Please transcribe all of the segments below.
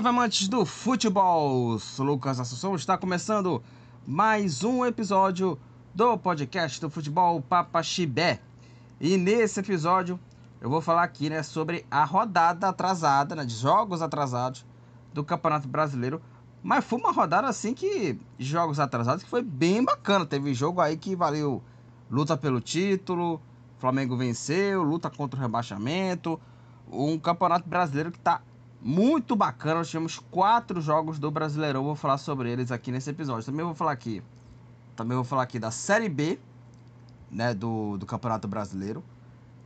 Salve amantes do futebol! Sou Lucas Assunção, está começando mais um episódio do podcast do futebol Papa Chibé. E nesse episódio eu vou falar aqui né, sobre a rodada atrasada, né, de jogos atrasados do Campeonato Brasileiro. Mas foi uma rodada assim que jogos atrasados que foi bem bacana. Teve jogo aí que valeu luta pelo título, Flamengo venceu, luta contra o rebaixamento. Um campeonato brasileiro que está muito bacana. Nós tivemos quatro jogos do Brasileirão. Vou falar sobre eles aqui nesse episódio. Também vou falar aqui. Também vou falar aqui da Série B, né, do, do Campeonato Brasileiro.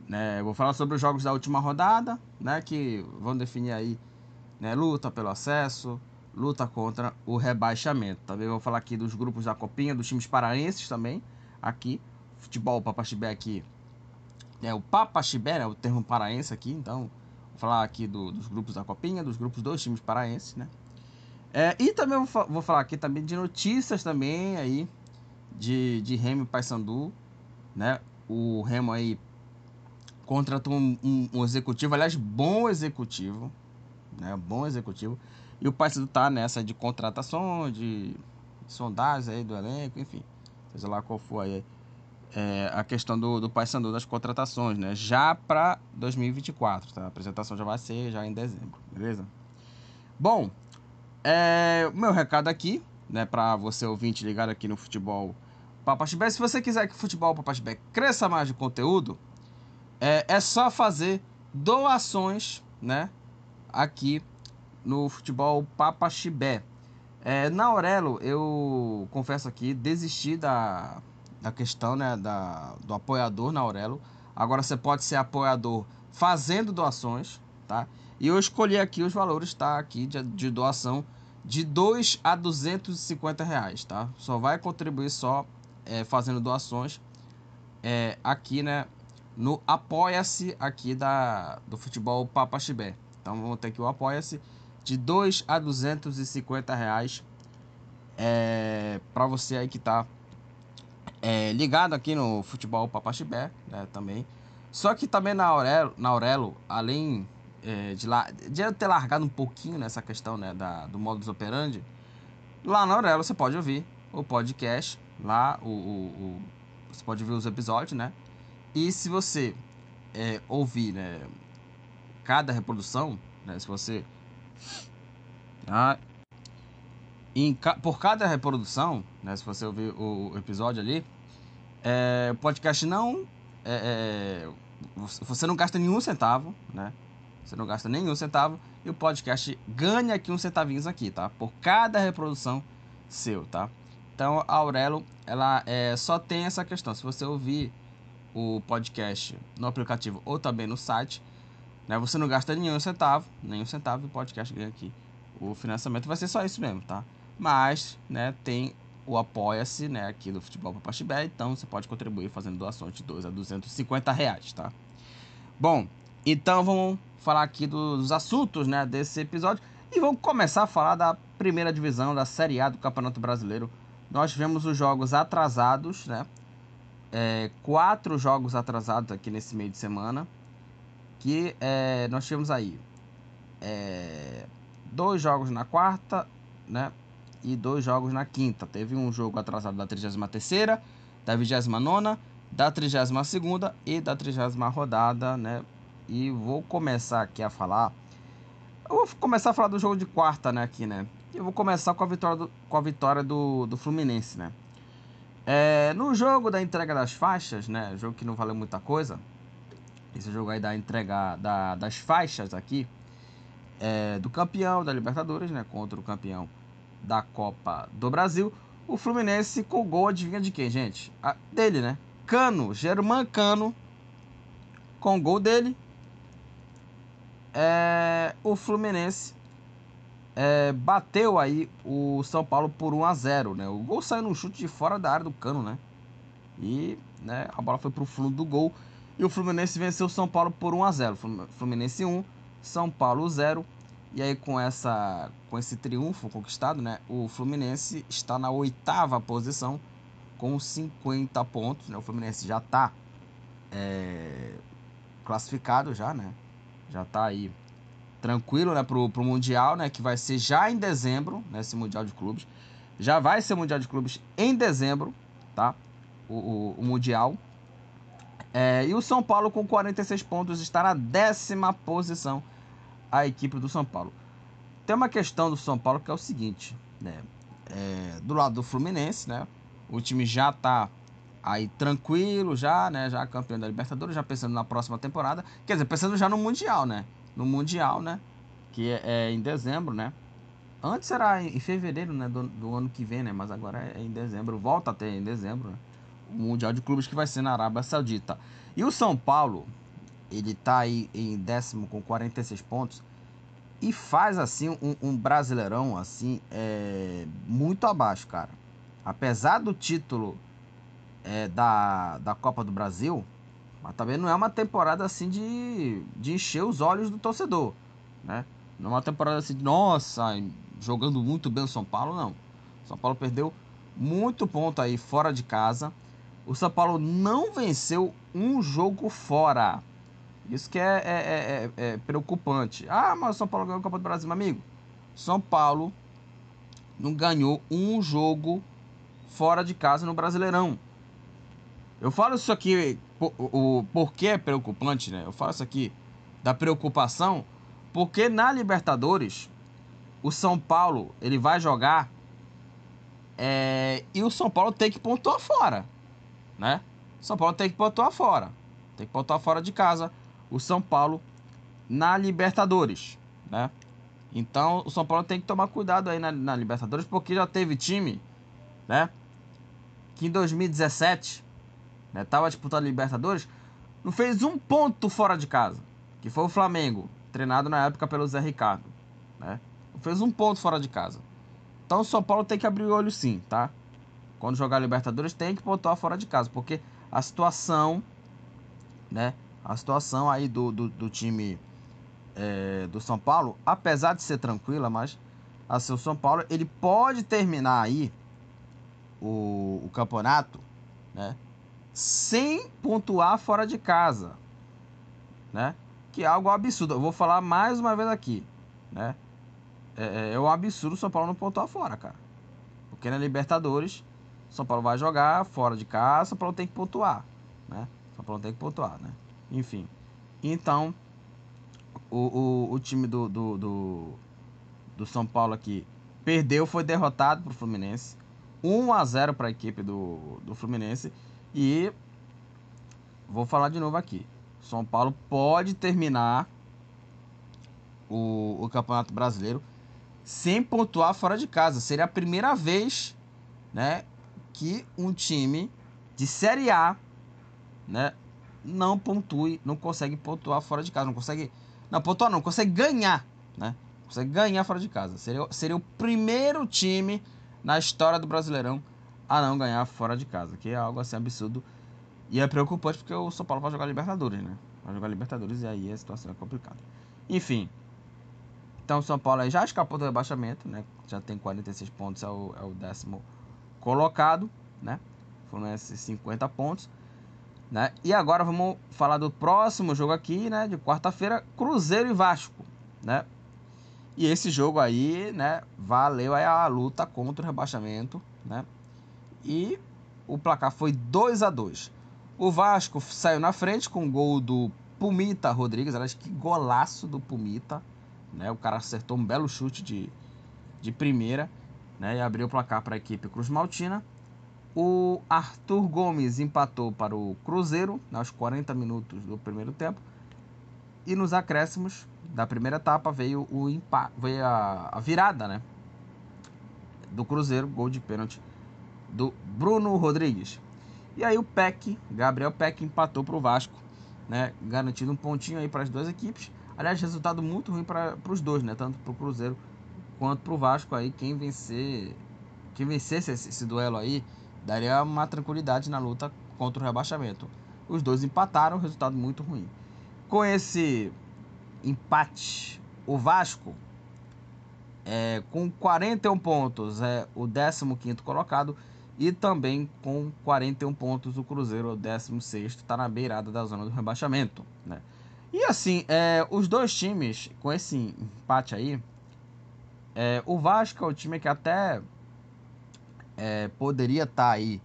Né, vou falar sobre os jogos da última rodada, né, que vão definir aí, né, luta pelo acesso, luta contra o rebaixamento. Também vou falar aqui dos grupos da Copinha, dos times paraenses também, aqui. Futebol Papaxibé aqui. É o Papaxibé, né, o termo paraense aqui, então Vou falar aqui do, dos grupos da Copinha, dos grupos dos times paraenses, né? É, e também vou, vou, falar aqui também de notícias também aí de, de Remo e Paysandu, né? O Remo aí contratou um, um, um, executivo, aliás, bom executivo, né? Bom executivo. E o Paysandu tá nessa de contratação, de sondagens aí do elenco, enfim. Seja lá qual for aí é, a questão do, do Paysandu das contratações, né? Já para 2024, tá? A apresentação já vai ser já em dezembro, beleza? Bom, é, o meu recado aqui, né, para você ouvinte ligado aqui no futebol Papachibé, se você quiser que o futebol Papachibé cresça mais de conteúdo, é, é só fazer doações, né, aqui no futebol Papachibé. É, na Aurelo, eu confesso aqui, desisti da da questão né, da, do apoiador na Aurelo. Agora você pode ser apoiador fazendo doações, tá? E eu escolhi aqui os valores, tá? Aqui de, de doação de 2 a 250 reais, tá? Só vai contribuir só é, fazendo doações é, aqui, né? No Apoia-se aqui da, do futebol Papa Chibé. Então vamos ter aqui o Apoia-se de 2 a 250 reais é, para você aí que tá é, ligado aqui no futebol Papaxibé, né, também. Só que também na Aurelo, na Aurelo além é, de, lá, de eu ter largado um pouquinho nessa questão né, da, do modus operandi, lá na Aurelo você pode ouvir o podcast, lá o, o, o você pode ver os episódios, né? E se você é, ouvir né, cada reprodução, né, se você... Ah, em, por cada reprodução, né, se você ouvir o episódio ali, é, o podcast não. É, é, você não gasta nenhum centavo, né? Você não gasta nenhum centavo e o podcast ganha aqui uns centavinhos aqui, tá? Por cada reprodução seu, tá? Então a Aurelo, ela é, só tem essa questão. Se você ouvir o podcast no aplicativo ou também no site, né? Você não gasta nenhum centavo, nenhum centavo e o podcast ganha aqui. O financiamento vai ser só isso mesmo, tá? Mas, né, tem o Apoia-se, né, aqui do Futebol para Pastibé, então você pode contribuir fazendo doações de 2 a 250 reais, tá? Bom, então vamos falar aqui dos assuntos, né, desse episódio e vamos começar a falar da primeira divisão da Série A do Campeonato Brasileiro. Nós tivemos os jogos atrasados, né, é, quatro jogos atrasados aqui nesse meio de semana, que é, nós tivemos aí é, dois jogos na quarta, né, e dois jogos na quinta. Teve um jogo atrasado da 33ª, da 29ª, da 32ª e da 30 rodada, né? E vou começar aqui a falar... Eu vou começar a falar do jogo de quarta, né, aqui, né? Eu vou começar com a vitória do, com a vitória do, do Fluminense, né? É, no jogo da entrega das faixas, né? Jogo que não valeu muita coisa. Esse jogo aí da entrega da, das faixas aqui. É, do campeão da Libertadores, né? Contra o campeão da Copa do Brasil. O Fluminense com o gol, adivinha de quem, gente? A, dele, né? Cano, Germán Cano, com o gol dele. É, o Fluminense é, bateu aí o São Paulo por 1 a 0 né? O gol saiu num chute de fora da área do Cano, né? E né, a bola foi pro fundo do gol. E o Fluminense venceu o São Paulo por 1 a 0 Fluminense 1, São Paulo 0. E aí com essa com esse triunfo conquistado, né, o Fluminense está na oitava posição com 50 pontos. Né, o Fluminense já está é, classificado já, né? Já está aí tranquilo, né, pro, pro Mundial, né, que vai ser já em dezembro, né, esse Mundial de Clubes. Já vai ser Mundial de Clubes em dezembro, tá? O, o, o Mundial. É, e o São Paulo com 46 pontos está na décima posição, a equipe do São Paulo. Tem uma questão do São Paulo que é o seguinte, né? É, do lado do Fluminense, né? O time já tá aí tranquilo, já, né? Já campeão da Libertadores, já pensando na próxima temporada. Quer dizer, pensando já no Mundial, né? No Mundial, né? Que é, é em dezembro, né? Antes era em fevereiro, né? Do, do, ano que vem, né? Mas agora é em dezembro. Volta até em dezembro, né? O Mundial de Clubes que vai ser na Arábia Saudita. E o São Paulo, ele tá aí em décimo com 46 pontos e faz assim um, um, brasileirão assim é, muito abaixo, cara. Apesar do título é, da, da Copa do Brasil, mas também não é uma temporada assim de, de encher os olhos do torcedor, né? Não é uma temporada assim de nossa, jogando muito bem o São Paulo, não. O São Paulo perdeu muito ponto aí fora de casa. O São Paulo não venceu um jogo fora. Isso que é, é, é, é, preocupante. Ah, mas o São Paulo ganhou a Copa do Brasil, meu amigo. São Paulo não ganhou um jogo fora de casa no Brasileirão. Eu falo isso aqui, o, o porquê é preocupante, né? Eu falo isso aqui da preocupação, porque na Libertadores o São Paulo ele vai jogar é, e o São Paulo tem que pontuar fora, né? São Paulo tem que pontuar fora, tem que pontuar fora de casa o São Paulo na Libertadores, né? Então o São Paulo tem que tomar cuidado aí na, na Libertadores, porque já teve time, né? Que em 2017, né, tava disputando Libertadores, não fez um ponto fora de casa, que foi o Flamengo, treinado na época pelo Zé Ricardo, né? Não fez um ponto fora de casa. Então o São Paulo tem que abrir o olho sim, tá? Quando jogar Libertadores tem que pontuar fora de casa, porque a situação, né? A situação aí do, do, do time é, do São Paulo, apesar de ser tranquila, mas assim, o São Paulo ele pode terminar aí o, o campeonato, né, sem pontuar fora de casa, né, que é algo absurdo. Eu vou falar mais uma vez aqui, né, é, é, é um absurdo o São Paulo não pontuar fora, cara, porque na Libertadores São Paulo vai jogar fora de casa, São Paulo tem que pontuar, né, São Paulo tem que pontuar, né. Enfim. Então, o, o, o time do, do, do, do, São Paulo aqui perdeu, foi derrotado pro Fluminense. 1 a 0 para a equipe do, do Fluminense. E vou falar de novo aqui. São Paulo pode terminar o, o Campeonato Brasileiro sem pontuar fora de casa. Seria a primeira vez né, que um time de Série A né, não pontue, não consegue pontuar fora de casa, não consegue, não pontuar não, consegue ganhar, né? Consegue ganhar fora de casa. Seria, seria o primeiro time na história do Brasileirão a não ganhar fora de casa, que é algo assim absurdo e é preocupante porque o São Paulo vai jogar Libertadores, né? Vai jogar Libertadores e aí a situação é complicada. Enfim, então o São Paulo já escapou do rebaixamento, né? Já tem 46 pontos, é o, é o décimo colocado, né? Foram esses 50 pontos. Né? E agora vamos falar do próximo jogo aqui, né? De quarta-feira, Cruzeiro e Vasco, né? E esse jogo aí, né? Valeu aí a luta contra o rebaixamento, né? E o placar foi 2 a 2 O Vasco saiu na frente com o gol do Pumita Rodrigues. Aliás, que golaço do Pumita, né? O cara acertou um belo chute de, de primeira, né? E abriu o placar para a equipe Cruz Maltina. O Arthur Gomes empatou para o Cruzeiro aos 40 minutos do primeiro tempo. E nos acréscimos da primeira etapa veio, o empa veio a, a virada né? do Cruzeiro, gol de pênalti do Bruno Rodrigues. E aí o Peck, Gabriel Peck, empatou para o Vasco, né? garantindo um pontinho aí para as duas equipes. Aliás, resultado muito ruim para os dois, né? tanto para o Cruzeiro quanto para o Vasco. Aí quem vencer, quem vencesse esse, esse duelo aí daria uma tranquilidade na luta contra o rebaixamento. Os dois empataram, resultado muito ruim. Com esse empate, o Vasco, é, com 41 pontos, é o 15 colocado. E também com 41 pontos, o Cruzeiro, o 16, está na beirada da zona do rebaixamento. Né? E assim, é, os dois times, com esse empate aí, é, o Vasco é o time que até é, poderia estar tá aí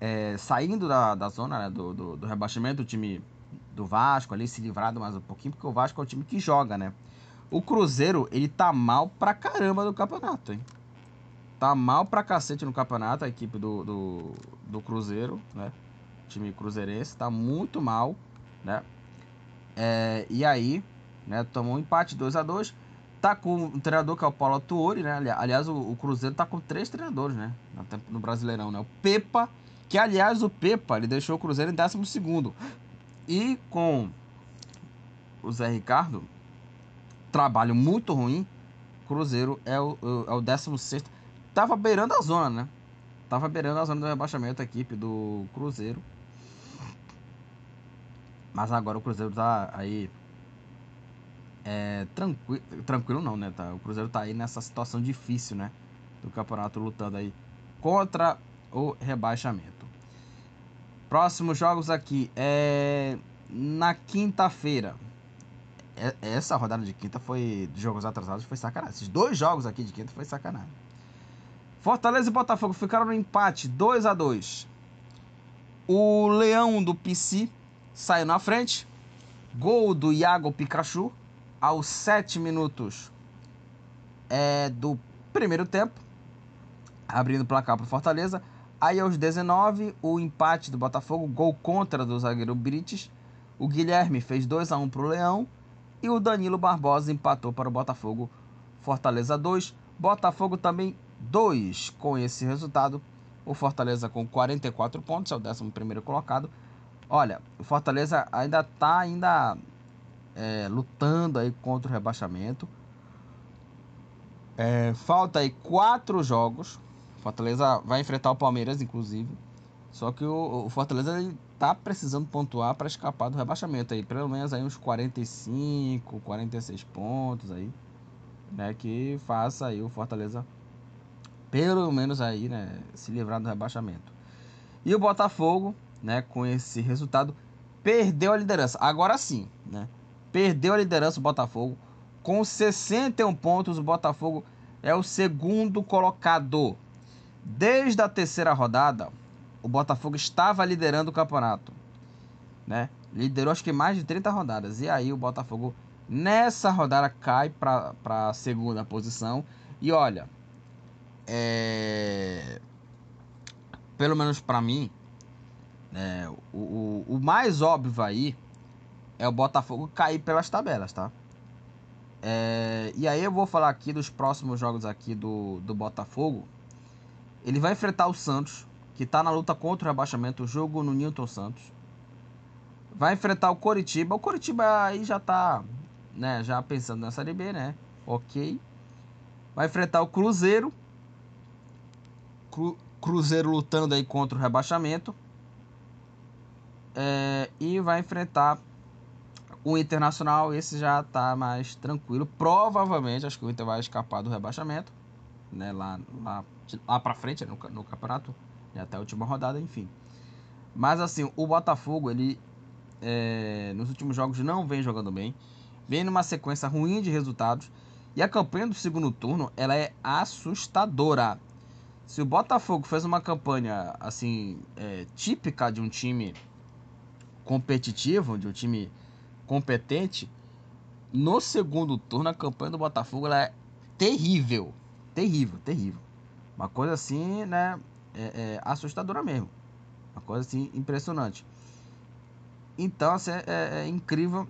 é, saindo da, da zona né, do, do, do, rebaixamento, o time do Vasco ali se livrado mais um pouquinho, porque o Vasco é o time que joga, né? O Cruzeiro, ele tá mal pra caramba do campeonato, hein? Tá mal pra cacete no campeonato, a equipe do, do, do Cruzeiro, né? O time cruzeirense tá muito mal né? É, e aí, né, tomou um empate 2 a 2 Tá com um treinador que é o Paulo Tuori, né? Aliás, o, o, Cruzeiro tá com três treinadores, né? No Brasileirão, né? O Pepa, que aliás o Pepa, ele deixou o Cruzeiro em 12 segundo. E com o Zé Ricardo, trabalho muito ruim, Cruzeiro é o, é o 16 Tava beirando a zona, né? Tava beirando a zona do rebaixamento a equipe do Cruzeiro. Mas agora o Cruzeiro tá aí. É, tranquilo, tranquilo não, né? Tá? O Cruzeiro tá aí nessa situação difícil, né? Do campeonato lutando aí contra o rebaixamento. Próximos jogos aqui é na quinta-feira. É, essa rodada de quinta foi de jogos atrasados foi sacanagem. Esses dois jogos aqui de quinta foi sacanagem. Fortaleza e Botafogo ficaram no empate 2 a 2. O Leão do PC saiu na frente. Gol do Iago Pikachu aos 7 minutos é, do primeiro tempo, abrindo o placar para Fortaleza. Aí aos 19, o empate do Botafogo, gol contra do zagueiro Brites. O Guilherme fez 2 a 1 para o Leão e o Danilo Barbosa empatou para o Botafogo. Fortaleza 2, Botafogo também 2. Com esse resultado, o Fortaleza com 44 pontos, é o 11 primeiro colocado. Olha, o Fortaleza ainda está ainda é, lutando aí contra o rebaixamento. É, falta aí quatro jogos. Fortaleza vai enfrentar o Palmeiras, inclusive. Só que o, o Fortaleza está precisando pontuar para escapar do rebaixamento aí, pelo menos aí uns 45, 46 pontos aí, né, que faça aí o Fortaleza pelo menos aí, né, se livrar do rebaixamento. E o Botafogo né, com esse resultado, perdeu a liderança. Agora sim, né? Perdeu a liderança o Botafogo. Com 61 pontos, o Botafogo é o segundo colocado. Desde a terceira rodada, o Botafogo estava liderando o campeonato. Né? Liderou acho que mais de 30 rodadas. E aí o Botafogo, nessa rodada, cai para a segunda posição. E olha, é... pelo menos para mim, é, o, o, o, mais óbvio aí é o Botafogo cair pelas tabelas, tá? É, e aí eu vou falar aqui dos próximos jogos aqui do, do Botafogo. Ele vai enfrentar o Santos, que está na luta contra o rebaixamento, o jogo no Newton Santos. Vai enfrentar o Coritiba. O Coritiba aí já está né, já pensando na Série B, né? Ok. Vai enfrentar o Cruzeiro. Cru, Cruzeiro lutando aí contra o rebaixamento é, e vai enfrentar o Internacional. Esse já está mais tranquilo. Provavelmente, acho que o Inter vai escapar do rebaixamento, né? Lá, lá, lá para frente, no, no campeonato, e até a última rodada, enfim. Mas assim, o Botafogo, ele é, nos últimos jogos não vem jogando bem, vem numa sequência ruim de resultados. E a campanha do segundo turno, ela é assustadora. Se o Botafogo fez uma campanha assim é, típica de um time competitivo, de um time competente, no segundo turno a campanha do Botafogo é terrível. Terrível, terrível. Uma coisa assim, né? É, é assustadora mesmo. Uma coisa assim impressionante. Então, assim, é, é, é incrível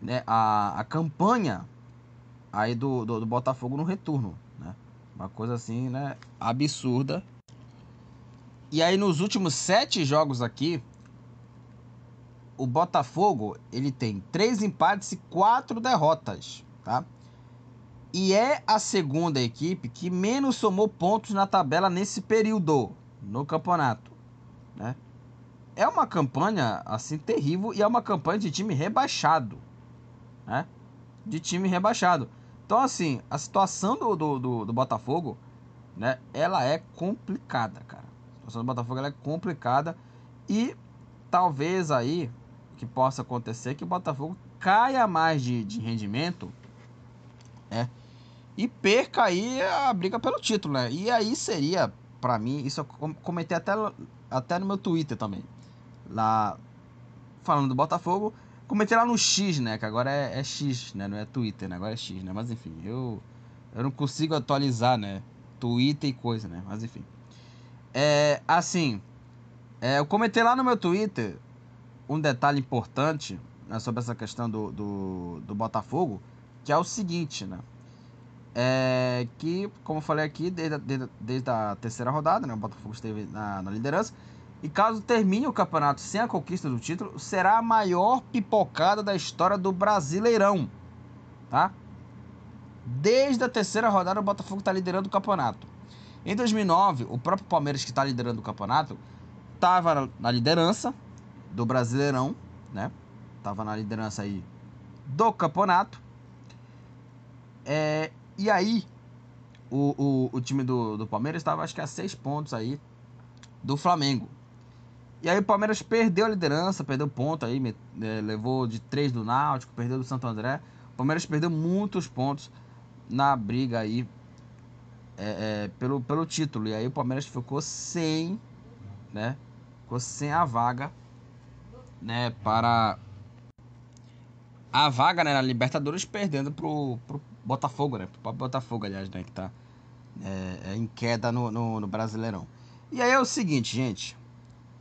né, a, a campanha aí do, do, do, Botafogo no retorno. Né? Uma coisa assim, né? Absurda. E aí, nos últimos sete jogos aqui, o Botafogo ele tem três empates e quatro derrotas, tá? E é a segunda equipe que menos somou pontos na tabela nesse período no campeonato, né? É uma campanha assim terrível e é uma campanha de time rebaixado, né? De time rebaixado. Então assim, a situação do, do, do, do Botafogo, né? Ela é complicada, cara. A situação do Botafogo é complicada e talvez aí que possa acontecer que o Botafogo caia mais de, de rendimento, né? E perca aí a briga pelo título, né? E aí seria, para mim, isso eu comentei até, até no meu Twitter também. Lá, falando do Botafogo, comentei lá no X, né? Que agora é, é X, né? Não é Twitter, né? Agora é X, né? Mas enfim, eu, eu não consigo atualizar, né? Twitter e coisa, né? Mas enfim. É, assim, é, eu comentei lá no meu Twitter um detalhe importante né, sobre essa questão do, do, do, Botafogo, que é o seguinte, né? É que, como eu falei aqui, desde, desde, desde a terceira rodada, né, o Botafogo esteve na, na liderança. E caso termine o campeonato sem a conquista do título, será a maior pipocada da história do Brasileirão. Tá? Desde a terceira rodada, o Botafogo está liderando o campeonato. Em 2009, o próprio Palmeiras, que está liderando o campeonato, estava na liderança do Brasileirão, né? Tava na liderança aí do campeonato. É, e aí, o, o, o time do, do Palmeiras estava, acho que a seis pontos aí do Flamengo. E aí o Palmeiras perdeu a liderança, perdeu ponto aí, é, levou de três do Náutico, perdeu do Santo André. O Palmeiras perdeu muitos pontos na briga aí é, é, pelo, pelo título. E aí o Palmeiras ficou sem, né? Ficou sem a vaga né, para a vaga né, na Libertadores perdendo pro, pro Botafogo, né? Pro Botafogo, aliás, né? Que tá é, é, em queda no, no, no, Brasileirão. E aí é o seguinte, gente.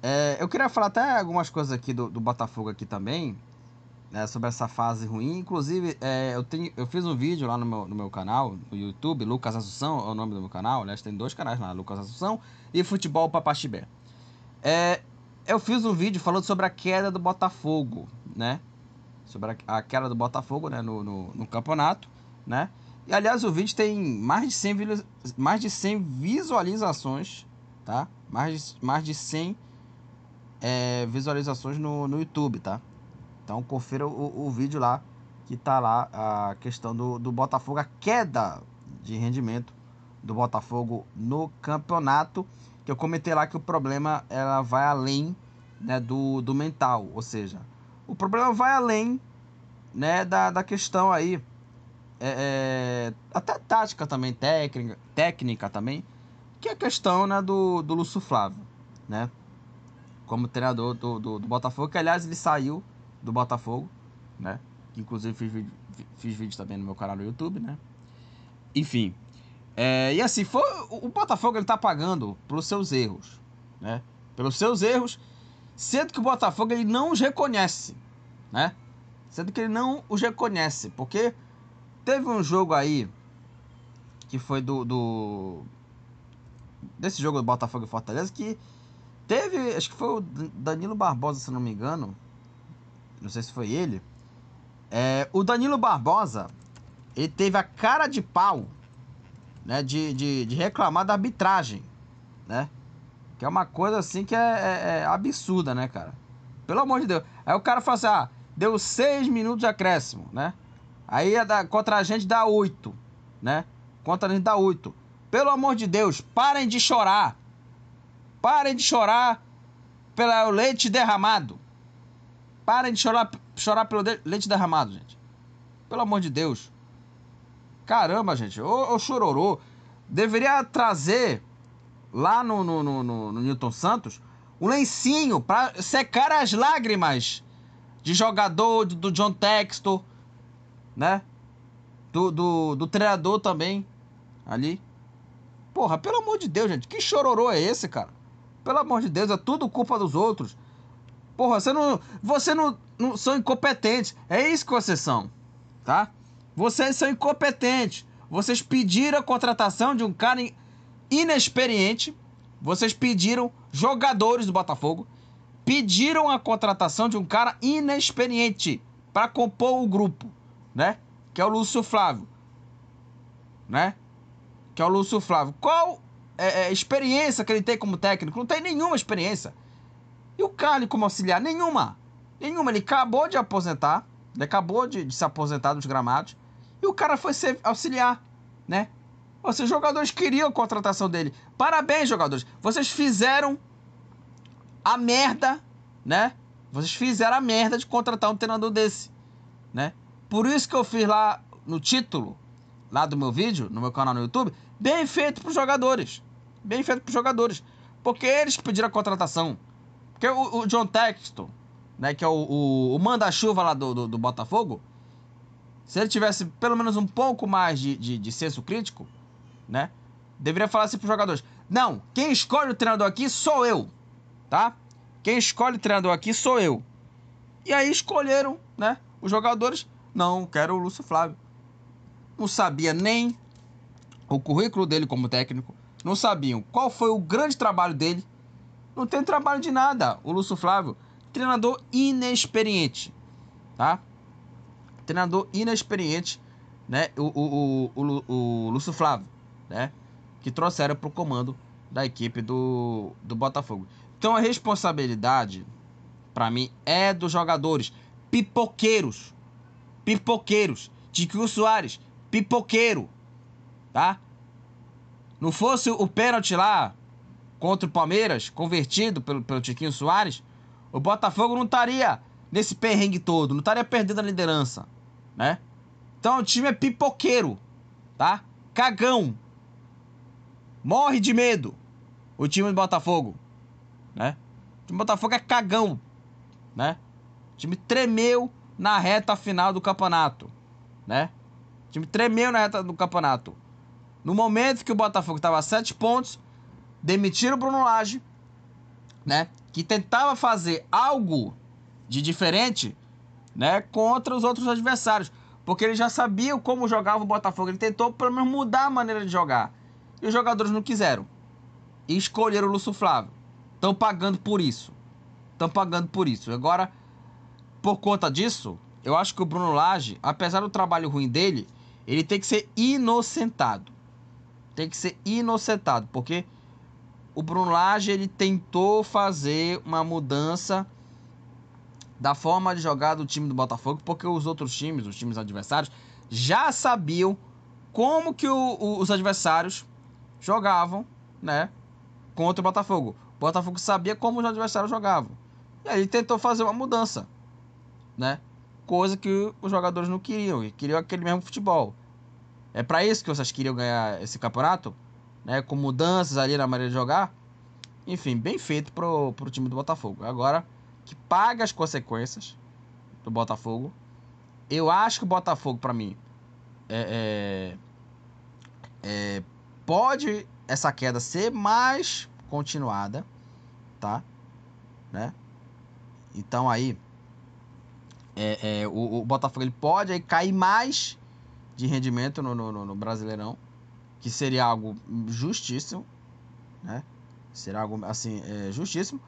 É, eu queria falar até algumas coisas aqui do, do Botafogo aqui também. Né, sobre essa fase ruim. Inclusive, é, eu, tenho, eu fiz um vídeo lá no meu, no meu canal, no YouTube, Lucas Assunção é o nome do meu canal. Aliás, tem dois canais lá, Lucas Assunção e Futebol Papaxibé. É, eu fiz um vídeo falando sobre a queda do Botafogo, né? Sobre a, a queda do Botafogo, né? No, no, no, campeonato, né? E aliás, o vídeo tem mais de 100, mais de 100 visualizações, tá? Mais de, mais de 100 é, visualizações no, no YouTube, tá? Então confira o, o vídeo lá, que tá lá a questão do, do Botafogo, a queda de rendimento do Botafogo no campeonato que eu comentei lá que o problema ela vai além né, do, do mental, ou seja, o problema vai além né, da, da questão aí, é, é, até tática também, técnica, técnica também, que é a questão né, do, do Lúcio Flávio, né, como treinador do, do, do Botafogo, que aliás ele saiu do Botafogo, né, inclusive fiz, fiz vídeo também no meu canal no YouTube, né, enfim, é, e assim, foi, o Botafogo ele tá pagando pelos seus erros, né? Pelos seus erros, sendo que o Botafogo ele não os reconhece, né? Sendo que ele não os reconhece, porque teve um jogo aí que foi do, do desse jogo do Botafogo e Fortaleza que teve, acho que foi o Danilo Barbosa, se não me engano, não sei se foi ele. É, o Danilo Barbosa, ele teve a cara de pau né, de, de, de, reclamar da arbitragem, né? Que é uma coisa assim que é, é, é, absurda, né, cara? Pelo amor de Deus. Aí o cara fala assim, ah, deu seis minutos de acréscimo, né? Aí é da, contra a gente dá oito, né? Contra a gente dá oito. Pelo amor de Deus, parem de chorar. Parem de chorar pelo leite derramado. Parem de chorar, chorar pelo leite derramado, gente. Pelo amor de Deus. Caramba, gente, o, o Chororô deveria trazer lá no, no, no, no, Newton Santos um lencinho para secar as lágrimas de jogador, do, John Textor, né? Do, do, do treinador também, ali. Porra, pelo amor de Deus, gente, que chororô é esse, cara? Pelo amor de Deus, é tudo culpa dos outros. Porra, você não. Você não, não são incompetentes. É isso que vocês são, tá? Vocês são incompetentes. Vocês pediram a contratação de um cara inexperiente. Vocês pediram jogadores do Botafogo. Pediram a contratação de um cara inexperiente para compor o grupo, né? Que é o Lúcio Flávio, né? Que é o Lúcio Flávio. Qual é, é, experiência que ele tem como técnico? Não tem nenhuma experiência. E o Carly como auxiliar? Nenhuma. Nenhuma. Ele acabou de aposentar. Ele acabou de, de se aposentar dos gramados. E o cara foi ser auxiliar, né? Ou seja, os jogadores queriam a contratação dele. Parabéns, jogadores. Vocês fizeram a merda, né? Vocês fizeram a merda de contratar um treinador desse, né? Por isso que eu fiz lá no título, lá do meu vídeo, no meu canal no YouTube, bem feito pros jogadores. Bem feito pros jogadores. Porque eles pediram a contratação. Porque o, o John Texton, né, que é o, o, o manda-chuva lá do, do, do, Botafogo, se ele tivesse pelo menos um pouco mais de, de, de senso crítico, né, deveria falar assim pros jogadores: Não, quem escolhe o treinador aqui sou eu, tá? Quem escolhe o treinador aqui sou eu. E aí escolheram, né, os jogadores. Não, quero o Lúcio Flávio. Não sabia nem o currículo dele como técnico, não sabiam qual foi o grande trabalho dele. Não tem trabalho de nada. O Lúcio Flávio, treinador inexperiente, tá? Treinador inexperiente, né? O, o, o, o, o Lúcio Flávio, né? Que trouxeram para o comando da equipe do, do Botafogo. Então a responsabilidade, para mim, é dos jogadores pipoqueiros. Pipoqueiros. Tiquinho Soares, pipoqueiro, tá? Não fosse o pênalti lá contra o Palmeiras, convertido pelo, pelo Tiquinho Soares, o Botafogo não estaria nesse perrengue todo, não estaria perdendo a liderança, né? Então o time é pipoqueiro, tá? Cagão. Morre de medo o time do Botafogo, né? O time do Botafogo é cagão, né? O time tremeu na reta final do campeonato, né? O time tremeu na reta do campeonato. No momento que o Botafogo estava a 7 pontos, demitiram o Bruno Lage, né? Que tentava fazer algo de diferente, né? Contra os outros adversários. Porque ele já sabia como jogava o Botafogo. Ele tentou pelo menos mudar a maneira de jogar. E os jogadores não quiseram. E escolheram o Lúcio Flávio. Estão pagando por isso. Estão pagando por isso. Agora, por conta disso, eu acho que o Bruno Lage, apesar do trabalho ruim dele, ele tem que ser inocentado tem que ser inocentado, porque o Bruno Lage ele tentou fazer uma mudança da forma de jogar do time do Botafogo, porque os outros times, os times adversários, já sabiam como que o, o, os adversários jogavam, né, contra o Botafogo. O Botafogo sabia como os adversários jogavam. E aí tentou fazer uma mudança, né? Coisa que os jogadores não queriam, e queriam aquele mesmo futebol. É para isso que vocês queriam ganhar esse campeonato? Né? Com mudanças ali na maneira de jogar? Enfim, bem feito pro, pro time do Botafogo. Agora, que paga as consequências do Botafogo. Eu acho que o Botafogo, para mim, é, é, é, pode essa queda ser mais continuada, tá? Né? Então aí, é, é, o, o Botafogo ele pode aí cair mais de rendimento no, no, no Brasileirão, que seria algo justíssimo, né? Seria algo assim, é, justíssimo.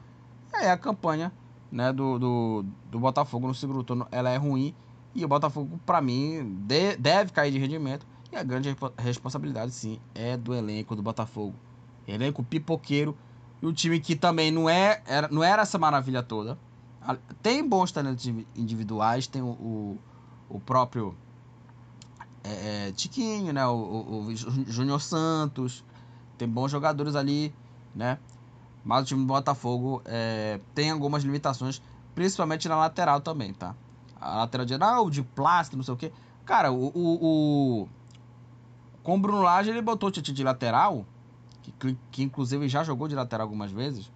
Aí a campanha né, do, do, do Botafogo no segundo turno ela é ruim. E o Botafogo, para mim, de, deve cair de rendimento. E a grande responsabilidade, sim, é do elenco do Botafogo. Elenco pipoqueiro. E o time que também não, é, era, não era essa maravilha toda. Tem bons talentos individuais, tem o, o, o próprio é, é, Tiquinho, né? O, o, o Júnior Santos. Tem bons jogadores ali, né? Mas o time do Botafogo é, tem algumas limitações, principalmente na lateral também, tá? A lateral de, ah, de plástico, não sei o quê. Cara, o, o com o Bruno Lage ele botou o Titi de lateral, que, que inclusive já jogou de lateral algumas vezes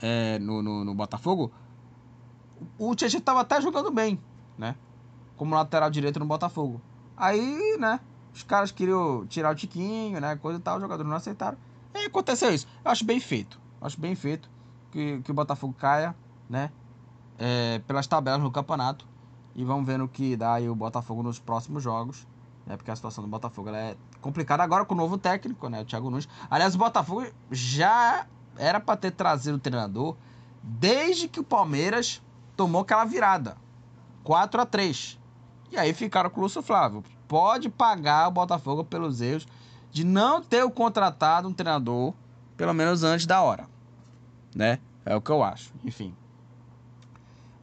é, no, no, no, Botafogo. O Titi tava até jogando bem, né? Como lateral direito no Botafogo. Aí, né, os caras queriam tirar o Tiquinho, né, coisa e tal, os jogadores não aceitaram. E aconteceu isso. Eu acho bem feito. Acho bem feito que, que o Botafogo caia, né, é, pelas tabelas no campeonato. E vamos ver no que dá aí o Botafogo nos próximos jogos. Né, porque a situação do Botafogo é complicada agora com o novo técnico, né, o Thiago Nunes. Aliás, o Botafogo já era para ter trazido o treinador desde que o Palmeiras tomou aquela virada. 4 a 3 e aí ficaram com o Lúcio Flávio. Pode pagar o Botafogo pelos erros de não ter contratado um treinador, pelo menos antes da hora. Né? É o que eu acho. Enfim.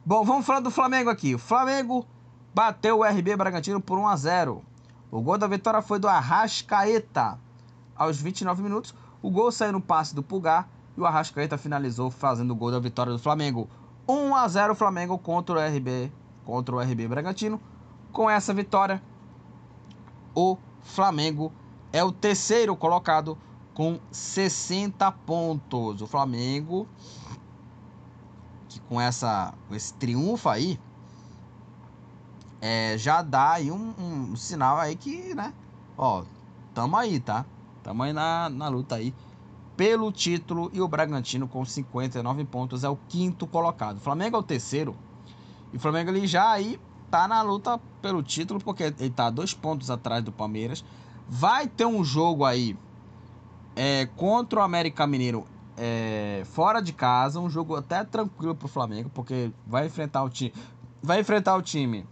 Bom, vamos falar do Flamengo aqui. O Flamengo bateu o RB Bragantino por 1 a 0. O gol da vitória foi do Arrascaeta. Aos 29 minutos, o gol saiu no passe do Pulgar e o Arrascaeta finalizou fazendo o gol da vitória do Flamengo. 1 a 0 Flamengo contra o RB, contra o RB Bragantino. Com essa vitória, o Flamengo é o terceiro colocado com 60 pontos. O Flamengo que com essa com esse triunfo aí é, já dá aí um, um, sinal aí que, né? Ó, tamo aí, tá? Tamo aí na, na luta aí pelo título e o Bragantino com 59 pontos é o quinto colocado. O Flamengo é o terceiro. E o Flamengo ele já aí tá na luta pelo título porque ele tá dois pontos atrás do Palmeiras. Vai ter um jogo aí é, contra o América Mineiro é, fora de casa, um jogo até tranquilo pro Flamengo, porque vai enfrentar o time, vai enfrentar o time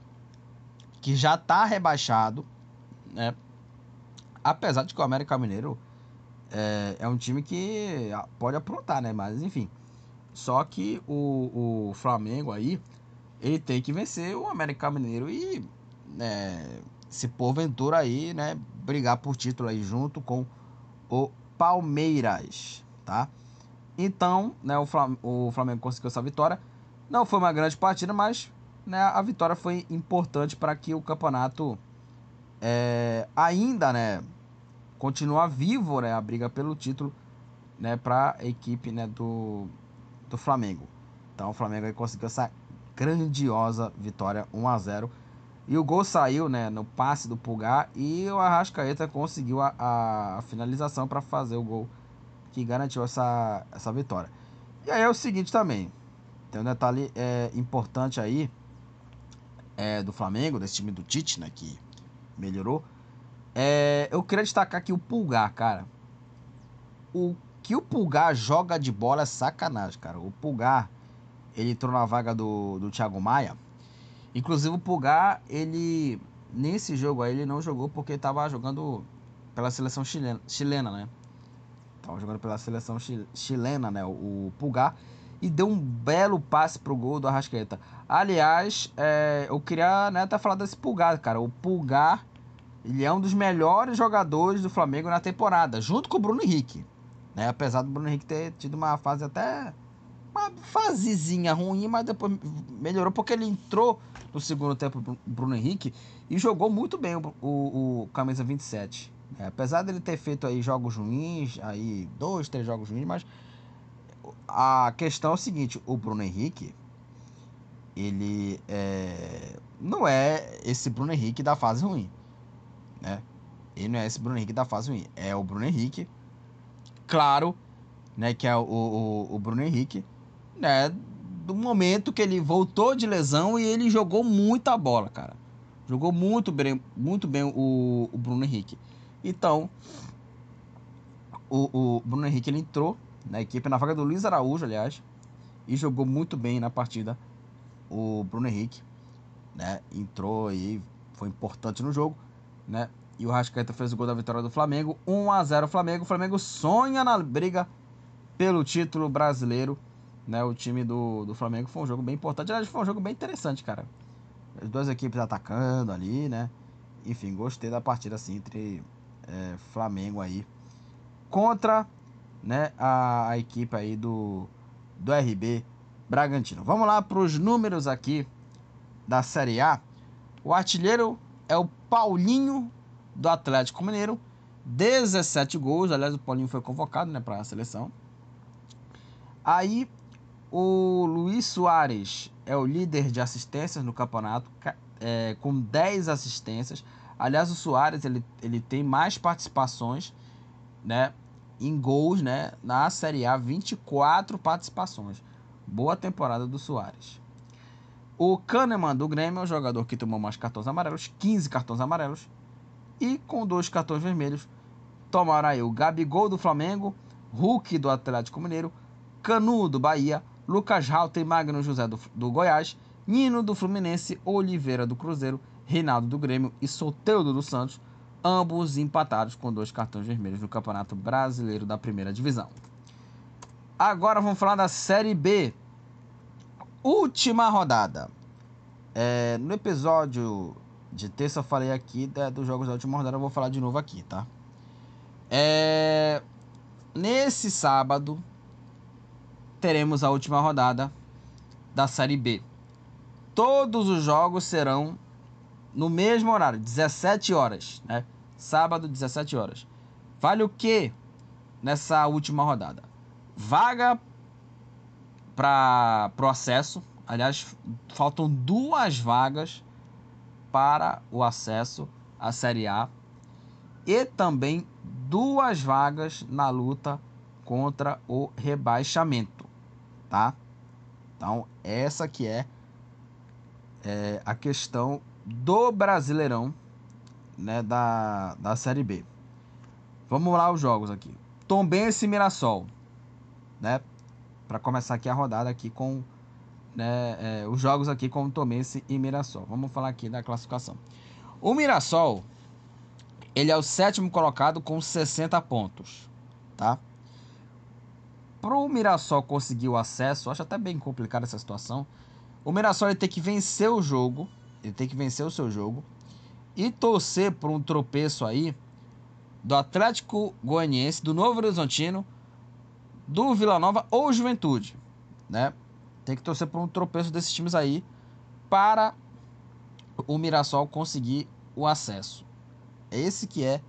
que já tá rebaixado, né? Apesar de que o América Mineiro é, é um time que pode aprontar, né? Mas enfim. Só que o, o Flamengo aí, ele tem que vencer o América Mineiro e né, se porventura aí, né, brigar por título aí junto com o Palmeiras, tá? Então, né, o Flamengo conseguiu essa vitória. Não foi uma grande partida, mas né, a vitória foi importante para que o campeonato é, ainda, né, continua vivo, né, a briga pelo título, né, para a equipe, né, do, do Flamengo. Então o Flamengo aí conseguiu essa grandiosa vitória 1 a 0 e o gol saiu, né, no passe do Pulgar e o Arrascaeta conseguiu a, a finalização para fazer o gol que garantiu essa, essa vitória. E aí é o seguinte também, tem um detalhe é, importante aí é, do Flamengo, desse time do Tite, né, que melhorou. É, eu queria destacar aqui o Pulgar, cara. O que o Pulgar joga de bola é sacanagem, cara. O Pulgar, ele entrou na vaga do, do Thiago Maia. Inclusive o Pulgar, ele nesse jogo aí ele não jogou porque estava jogando pela seleção chilena, chilena né? Tava jogando pela seleção chilena, né? O, o Pulgar e deu um belo passe pro gol do Arrascaeta. Aliás, é, eu queria né, até falar desse Pulgar, cara. O Pulgar, ele é um dos melhores jogadores do Flamengo na temporada, junto com o Bruno Henrique. Né? Apesar do Bruno Henrique ter tido uma fase até. Uma fasezinha ruim, mas depois melhorou porque ele entrou no segundo tempo, Bruno Henrique, e jogou muito bem o, o, o camisa 27. É, apesar dele ter feito aí jogos ruins, aí dois, três jogos ruins, mas a questão é o seguinte, o Bruno Henrique, ele é, não é esse Bruno Henrique da fase ruim, né? Ele não é esse Bruno Henrique da fase ruim, é o Bruno Henrique, claro, né, que é o, o, o Bruno Henrique, né, do momento que ele voltou de lesão e ele jogou muita bola, cara. Jogou muito bem, muito bem o, o Bruno Henrique. Então, o, o Bruno Henrique ele entrou na equipe, na vaga do Luiz Araújo, aliás, e jogou muito bem na partida o Bruno Henrique, né? Entrou aí, foi importante no jogo, né? E o Rascaeta fez o gol da vitória do Flamengo, 1 a 0 Flamengo. O Flamengo sonha na briga pelo título brasileiro, né? O time do, do Flamengo foi um jogo bem importante, aliás, foi um jogo bem interessante, cara. As duas equipes atacando ali, né? Enfim, gostei da partida assim entre é, Flamengo aí contra né, a, a equipe aí do, do RB Bragantino. Vamos lá para os números aqui da Série A. O artilheiro é o Paulinho do Atlético Mineiro, 17 gols. Aliás, o Paulinho foi convocado né, para a seleção. Aí o Luiz Soares é o líder de assistências no campeonato, é, com 10 assistências. Aliás, o Soares ele, ele tem mais participações né, em gols, né? Na Série A, 24 participações. Boa temporada do Soares. O Kahneman do Grêmio é o jogador que tomou mais cartões amarelos, 15 cartões amarelos. E com dois cartões vermelhos, tomaram aí o Gabigol do Flamengo, Hulk do Atlético Mineiro, Canu do Bahia, Lucas Rauta e Magno José do, do Goiás, Nino do Fluminense, Oliveira do Cruzeiro, Reinaldo do Grêmio e Soteudo do Santos ambos empatados com dois cartões vermelhos no Campeonato Brasileiro da Primeira Divisão. Agora vamos falar da Série B. Última rodada. É, no episódio de terça eu falei aqui da, dos jogos da última rodada, eu vou falar de novo aqui, tá? É, nesse sábado teremos a última rodada da Série B. Todos os jogos serão no mesmo horário, 17 horas, né? Sábado, 17 horas. Vale o que nessa última rodada? Vaga para o acesso. Aliás, faltam duas vagas para o acesso à Série A e também duas vagas na luta contra o rebaixamento, tá? Então, essa que é, é a questão do Brasileirão, né, da, da Série B. Vamos lá os jogos aqui. Tombense e Mirassol, né? Para começar aqui a rodada aqui com né, é, os jogos aqui com Tombense e Mirassol. Vamos falar aqui da classificação. O Mirassol, ele é o sétimo colocado com 60 pontos, tá? Para o Mirassol conseguir o acesso, acho até bem complicada essa situação. O Mirassol ele tem que vencer o jogo, ele tem que vencer o seu jogo e torcer por um tropeço aí do Atlético Goianiense, do Novo Horizontino, do Vila Nova ou Juventude, né? Tem que torcer por um tropeço desses times aí para o Mirassol conseguir o acesso. Esse que é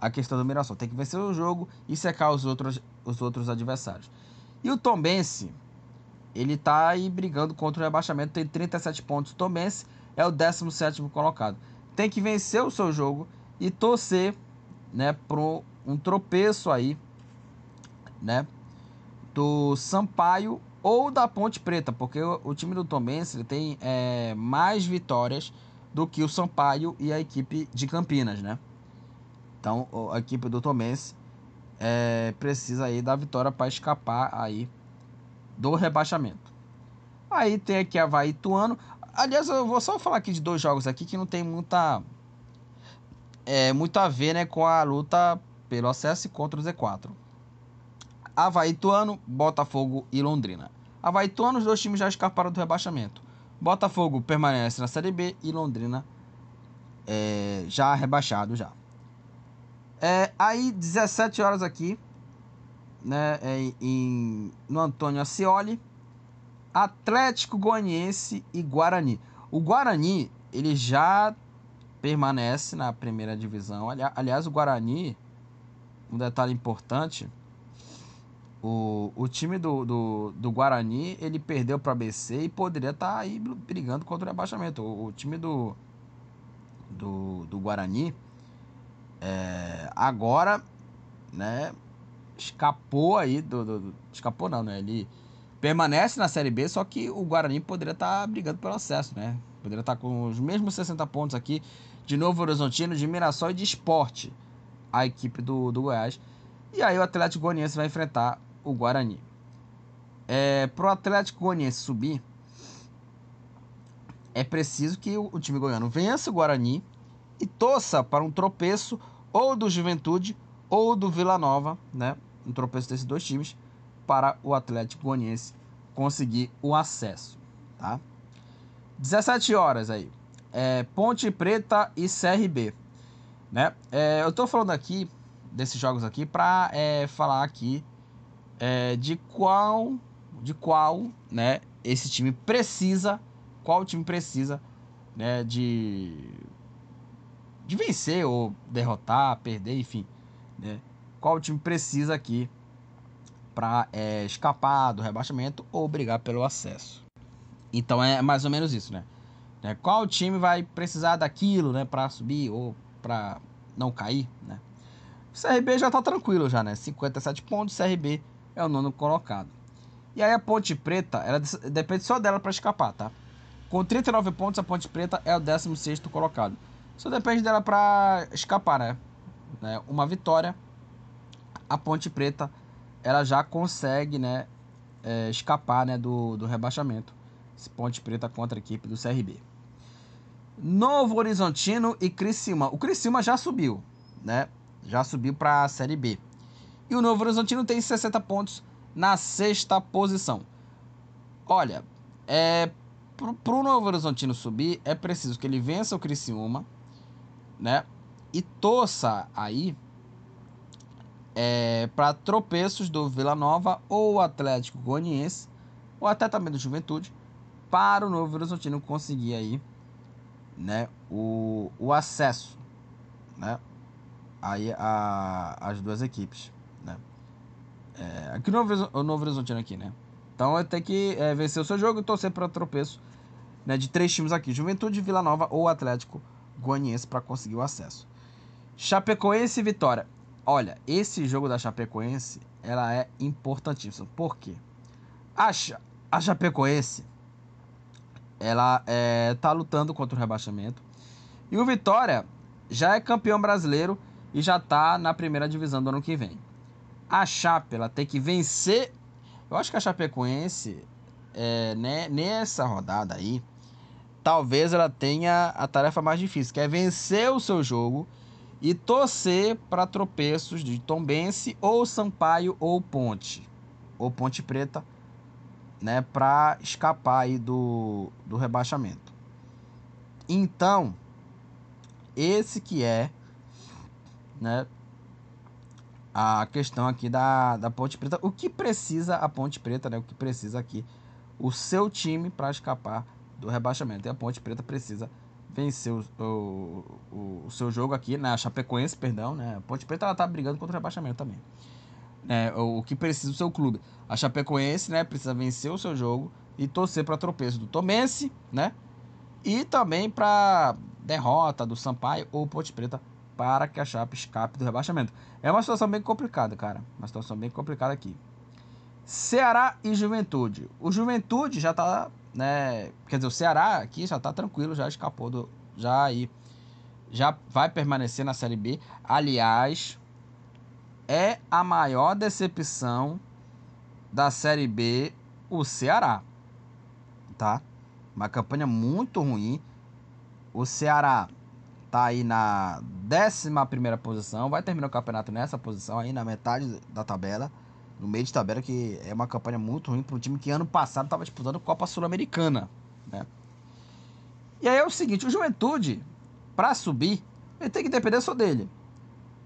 a questão do Mirassol. Tem que vencer o jogo e secar os outros, os outros adversários. E o Tombense, ele tá aí brigando contra o rebaixamento, tem 37 pontos. O Tombense é o 17 colocado. Tem que vencer o seu jogo e torcer, né, pro um tropeço aí, né, do Sampaio ou da Ponte Preta, porque o, time do Tombense ele tem é, mais vitórias do que o Sampaio e a equipe de Campinas, né? Então a equipe do Tombense é, precisa aí da vitória para escapar aí do rebaixamento. Aí tem aqui Havaí Tuano. Aliás, eu vou só falar aqui de dois jogos aqui que não tem muita é, muito a ver né, com a luta pelo acesso contra o Z4. Havaí Tuano, Botafogo e Londrina. Havaí Tuano, os dois times já escaparam do rebaixamento. Botafogo permanece na Série B e Londrina é, já rebaixado já. É, aí 17 horas aqui, né, é, em, no Antônio Ascioli, Atlético Goianiense e Guarani. O Guarani, ele já permanece na primeira divisão. Ali, aliás, o Guarani, um detalhe importante, o, o time do, do, do Guarani, ele perdeu para BC e poderia estar tá aí brigando contra o rebaixamento. O, o time do, do, do Guarani, é, agora, né, escapou aí do, do, do, Escapou não, né? Ele permanece na Série B, só que o Guarani poderia estar tá brigando pelo acesso, né? Poderia estar tá com os mesmos 60 pontos aqui de Novo Horizontino, de Mirassol e de Esporte, a equipe do, do Goiás. E aí o Atlético Goianiense vai enfrentar o Guarani. É, o Atlético Goianiense subir, é preciso que o, o time goiano vença o Guarani e torça para um tropeço ou do Juventude ou do Vila Nova, né? Um tropeço desses dois times para o Atlético Goianiense conseguir o acesso, tá? 17 horas aí. É, Ponte Preta e CRB, né? É, eu tô falando aqui desses jogos aqui para é, falar aqui é, de qual de qual né, esse time precisa, qual time precisa né, de, de vencer ou derrotar, perder, enfim. Né, qual time precisa aqui para é, escapar do rebaixamento ou brigar pelo acesso. Então é mais ou menos isso, né? É, qual time vai precisar daquilo, né, para subir ou para não cair, né? O CRB já tá tranquilo já, né? 57 pontos, CRB é o nono colocado. E aí a Ponte Preta, ela depende só dela para escapar, tá? Com 39 pontos, a Ponte Preta é o 16 colocado. Só depende dela para escapar, né? né? Uma vitória, a Ponte Preta, ela já consegue, né? É, escapar, né? Do, do rebaixamento. Esse Ponte Preta contra a equipe do CRB. Novo Horizontino e Criciúma. O Criciúma já subiu, né? Já subiu para a Série B. E o Novo Horizontino tem 60 pontos na sexta posição. Olha, é, para o Novo Horizontino subir, é preciso que ele vença o Criciúma, né? E torça aí é, para tropeços do Vila Nova ou Atlético Goianiense, ou até também do Juventude, para o Novo Horizontino conseguir aí, né, o, o acesso, né, aí a, as duas equipes. É, aqui no Novo, Horizontino aqui, né. Então vai ter que é, vencer o seu jogo e torcer para tropeço né, de três times aqui: Juventude, Vila Nova ou Atlético Goianiense para conseguir o acesso. Chapecoense e Vitória. Olha, esse jogo da Chapecoense ela é importantíssima. Por quê? A, a Chapecoense ela é, tá lutando contra o rebaixamento e o Vitória já é campeão brasileiro e já tá na primeira divisão do ano que vem. A Chape ela tem que vencer. Eu acho que a Chapecoense é, né, nessa rodada aí talvez ela tenha a tarefa mais difícil, que é vencer o seu jogo e torcer para tropeços de Tombense ou Sampaio ou Ponte, ou Ponte Preta, né, para escapar aí do, do rebaixamento. Então, esse que é, né, a questão aqui da, da Ponte Preta, o que precisa a Ponte Preta, né, o que precisa aqui o seu time para escapar do rebaixamento. E a Ponte Preta precisa vencer o, o, o, seu jogo aqui, né? A Chapecoense, perdão, né? A Ponte Preta ela tá brigando contra o rebaixamento também. É, o, o que precisa o seu clube. A Chapecoense, né, precisa vencer o seu jogo e torcer para tropeço do Tomense, né? E também para derrota do Sampaio ou Ponte Preta para que a Chape escape do rebaixamento. É uma situação bem complicada, cara. Uma situação bem complicada aqui. Ceará e Juventude. O Juventude já tá né? Quer dizer, o Ceará aqui já tá tranquilo, já escapou do. Já aí. Já vai permanecer na Série B. Aliás, é a maior decepção da Série B o Ceará. Tá? Uma campanha muito ruim. O Ceará tá aí na 11 posição. Vai terminar o campeonato nessa posição, aí na metade da tabela no meio de tabela, que é uma campanha muito ruim para um time que ano passado estava disputando Copa Sul-Americana. Né? E aí é o seguinte: o Juventude, para subir, ele tem que depender só dele.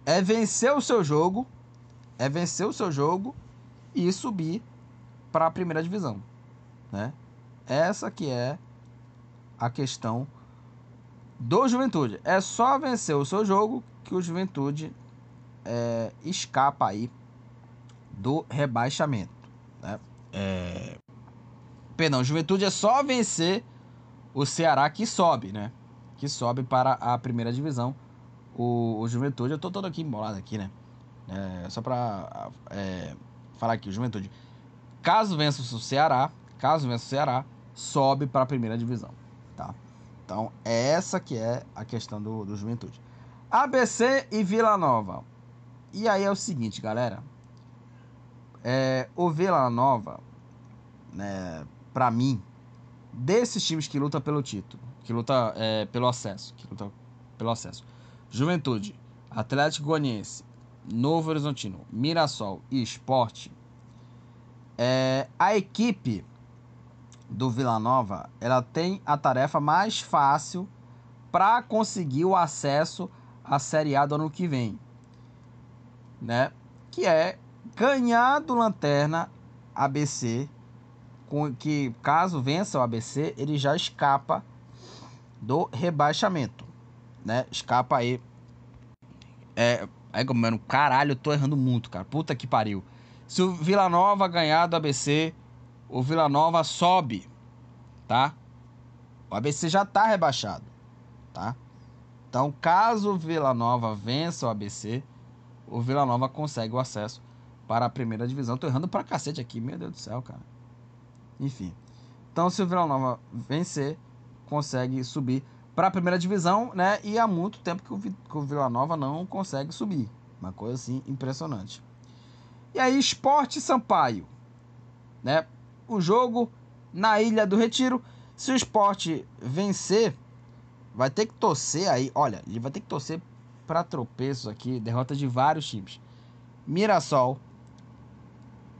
É vencer o seu jogo, é vencer o seu jogo e subir para a primeira divisão. Né? Essa que é a questão do Juventude. É só vencer o seu jogo que o Juventude é, escapa aí do rebaixamento. Né? É... Perdão, Juventude é só vencer o Ceará que sobe, né? Que sobe para a primeira divisão. O, o Juventude, eu tô todo aqui embolado aqui, né? É, só para é, falar aqui, o Juventude. Caso vença o Ceará, caso vença o Ceará, sobe para a primeira divisão, tá? Então, essa que é a questão do, do Juventude. ABC e Vila Nova. E aí é o seguinte, galera. É, o Vila Nova, né, para mim, desses times que lutam pelo título, que luta é, pelo acesso, que luta pelo acesso, Juventude, Atlético Goianiense, Novo Horizontino, Mirassol e Esporte, é, a equipe do Vila Nova, ela tem a tarefa mais fácil para conseguir o acesso à Série A do ano que vem, né? Que é ganhar do Lanterna ABC, com que caso vença o ABC, ele já escapa do rebaixamento, né? Escapa aí. É, aí como caralho, eu tô errando muito, cara. Puta que pariu. Se o Vila Nova ganhar do ABC, o Vila Nova sobe, tá? O ABC já tá rebaixado, tá? Então, caso o Vila Nova vença o ABC, o Vila Nova consegue o acesso para a primeira divisão. Tô errando pra cacete aqui, meu Deus do céu, cara. Enfim. Então, se o Vila Nova vencer, consegue subir para a primeira divisão, né? E há muito tempo que o, que o Vila Nova não consegue subir. Uma coisa assim impressionante. E aí, Esporte Sampaio, né? O jogo na Ilha do Retiro. Se o esporte vencer, vai ter que torcer aí. Olha, ele vai ter que torcer para tropeços aqui, derrota de vários times. Mirassol,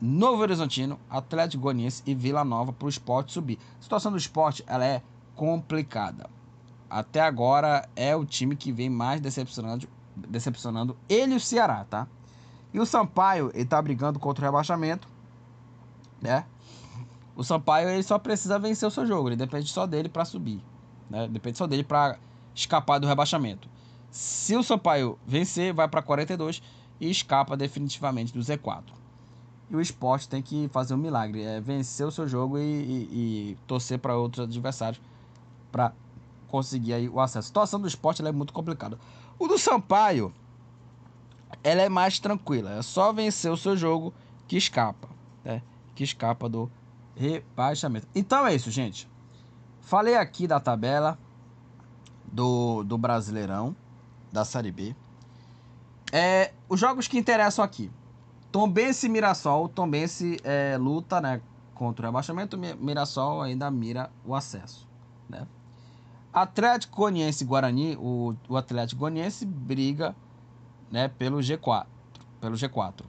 Novo Horizontino, Atlético Goianiense e Vila Nova para o esporte subir. A situação do esporte ela é complicada. Até agora é o time que vem mais decepcionando, decepcionando ele e o Ceará, tá? E o Sampaio, ele tá brigando contra o rebaixamento, né? O Sampaio ele só precisa vencer o seu jogo, ele depende só dele para subir, né? Depende só dele para escapar do rebaixamento. Se o Sampaio vencer, vai para 42 e escapa definitivamente do Z4. E o esporte tem que fazer um milagre, é vencer o seu jogo e, e, e torcer para outros adversários para conseguir aí o acesso. A situação do esporte é muito complicada. O do Sampaio, ela é mais tranquila. É só vencer o seu jogo que escapa, né? Que escapa do rebaixamento. Então é isso, gente. Falei aqui da tabela do, do Brasileirão, da Série B. É, os jogos que interessam aqui. Tombense e Mirassol. Tombense é, luta né, contra o rebaixamento. Mirassol ainda mira o acesso. Né? Atlético Goianiense Guarani. O, o Atlético Goianiense briga né, pelo G4. Pelo G4.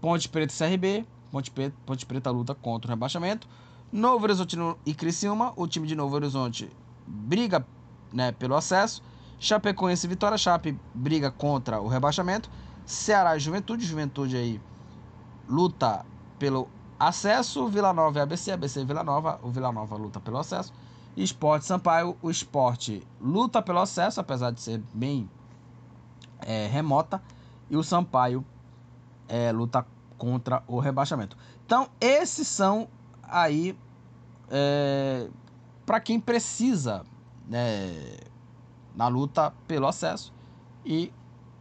Ponte Preta e CRB. Ponte Preta, Ponte Preta luta contra o rebaixamento. Novo Horizontino e Criciúma. O time de Novo Horizonte briga né, pelo acesso. Chapecoense e Vitória. Chape briga contra o rebaixamento. Ceará e Juventude. Juventude aí luta pelo acesso. Vila Nova e ABC. ABC e Vila Nova. O Vila Nova luta pelo acesso. Esporte Sampaio. O esporte luta pelo acesso, apesar de ser bem é, remota. E o Sampaio é, luta contra o rebaixamento. Então, esses são aí é, para quem precisa né, na luta pelo acesso e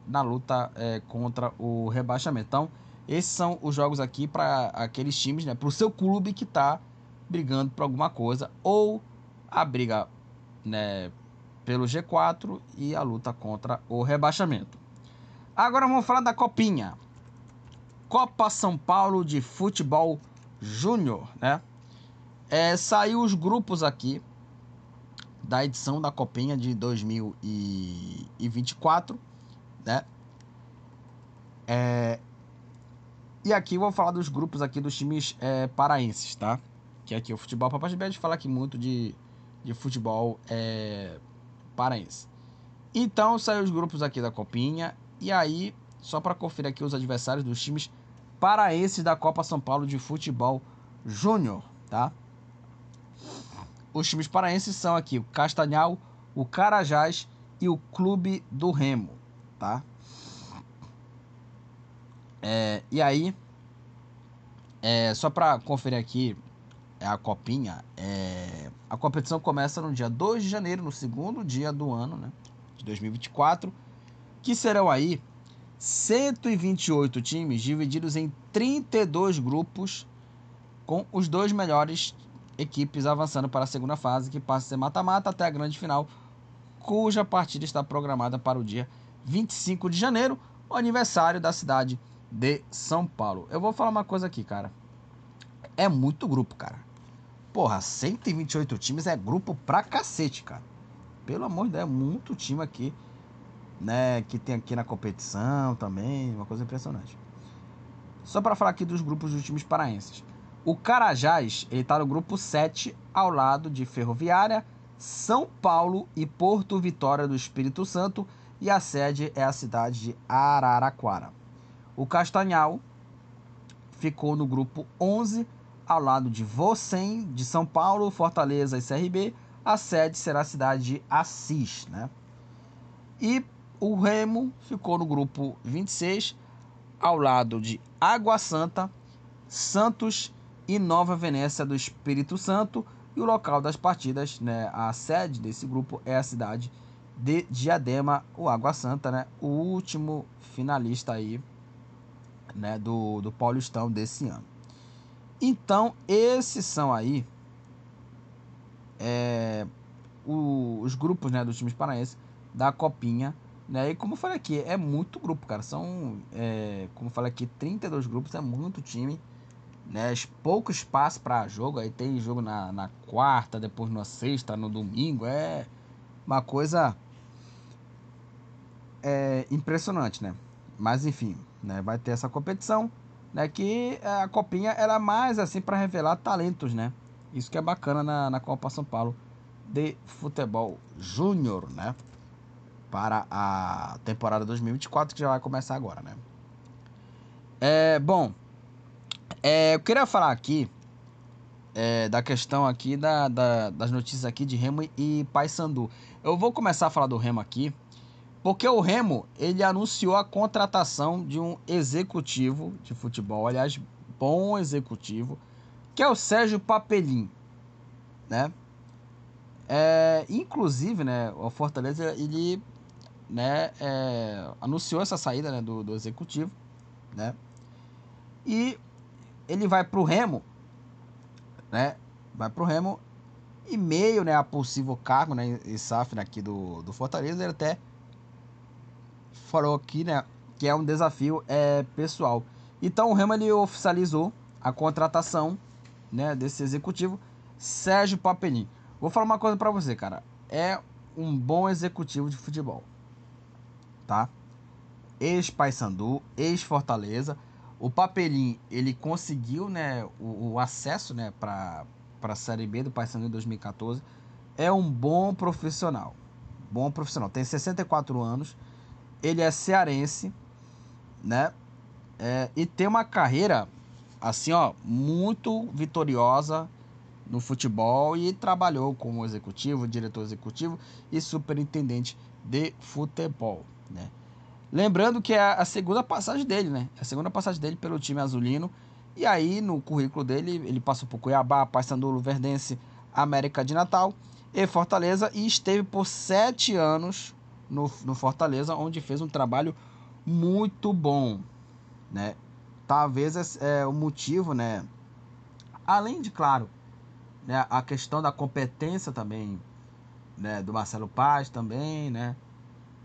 na luta é, contra o rebaixamento. Então, esses são os jogos aqui para aqueles times, né, para o seu clube que está brigando por alguma coisa ou a briga né, pelo G4 e a luta contra o rebaixamento. Agora vamos falar da copinha. Copa São Paulo de Futebol Júnior, né? É, saiu os grupos aqui da edição da Copinha de 2024, né? É, e aqui eu vou falar dos grupos aqui dos times é, paraenses, tá? Que aqui o futebol Papai de fala aqui muito de, de futebol é, paraense. Então saiu os grupos aqui da Copinha e aí só para conferir aqui os adversários dos times paraenses da Copa São Paulo de Futebol Júnior, tá? Os times paraenses são aqui o Castanhal, o Carajás e o Clube do Remo, tá? É, e aí, é, só para conferir aqui a copinha, é, a competição começa no dia 2 de janeiro, no segundo dia do ano, né, de 2024, que serão aí 128 times divididos em 32 grupos, com os dois melhores equipes avançando para a segunda fase, que passa a ser mata-mata até a grande final, cuja partida está programada para o dia 25 de janeiro, o aniversário da cidade de São Paulo. Eu vou falar uma coisa aqui, cara. É muito grupo, cara. Porra, 128 times é grupo pra cacete, cara. Pelo amor de Deus, é muito time aqui né, que tem aqui na competição também, uma coisa impressionante. Só para falar aqui dos grupos dos times paraenses. O Carajás, ele tá no grupo 7, ao lado de Ferroviária, São Paulo e Porto Vitória do Espírito Santo, e a sede é a cidade de Araraquara. O Castanhal ficou no grupo 11, ao lado de Vocem, de São Paulo, Fortaleza e CRB. A sede será a cidade de Assis, né? E o Remo ficou no grupo 26, ao lado de Água Santa, Santos e Nova Venécia do Espírito Santo. E o local das partidas, né, a sede desse grupo é a cidade de Diadema, o Água Santa, né, o último finalista aí, né, do, do Paulistão desse ano. Então, esses são aí é, o, os grupos né, dos times paraenses da Copinha né? E como eu falei aqui, é muito grupo, cara. São, é, como eu falei aqui, 32 grupos, é muito time. Né? Pouco espaço para jogo. Aí tem jogo na, na quarta, depois na sexta, no domingo. É uma coisa é, impressionante, né? Mas enfim, né? vai ter essa competição. Né? Que a copinha era mais assim para revelar talentos, né? Isso que é bacana na, na Copa São Paulo de futebol júnior, né? Para a temporada 2024 que já vai começar agora, né? É, bom, é, eu queria falar aqui é, da questão aqui da, da, das notícias aqui de Remo e Paysandu. Eu vou começar a falar do Remo aqui, porque o Remo ele anunciou a contratação de um executivo de futebol, aliás, bom executivo, que é o Sérgio Papelim, né? É, inclusive, né, o Fortaleza ele, né, é, anunciou essa saída né, do, do executivo, né? E ele vai para o Remo né? Vai pro Remo e meio, né, a possível cargo, né, em SAF aqui do, do Fortaleza, ele até falou aqui, né, que é um desafio é, pessoal. Então o Remo ele oficializou a contratação, né, desse executivo Sérgio Papelin. Vou falar uma coisa para você, cara. É um bom executivo de futebol. Tá? Ex-Paysandu, ex-Fortaleza, o Papelim, ele conseguiu né, o, o acesso né, para a Série B do Paysandu em 2014. É um bom profissional. Bom profissional. Tem 64 anos. Ele é cearense, né? É, e tem uma carreira, assim, ó, muito vitoriosa no futebol e trabalhou como executivo, diretor executivo e superintendente de futebol, né? Lembrando que é a segunda passagem dele, né? É a segunda passagem dele pelo time azulino. E aí, no currículo dele, ele passou por Cuiabá, Paysandu, Verdense, América de Natal e Fortaleza. E esteve por sete anos no, no Fortaleza, onde fez um trabalho muito bom, né? Talvez é o motivo, né? Além de, claro, né, a questão da competência também, né? Do Marcelo Paz também, né?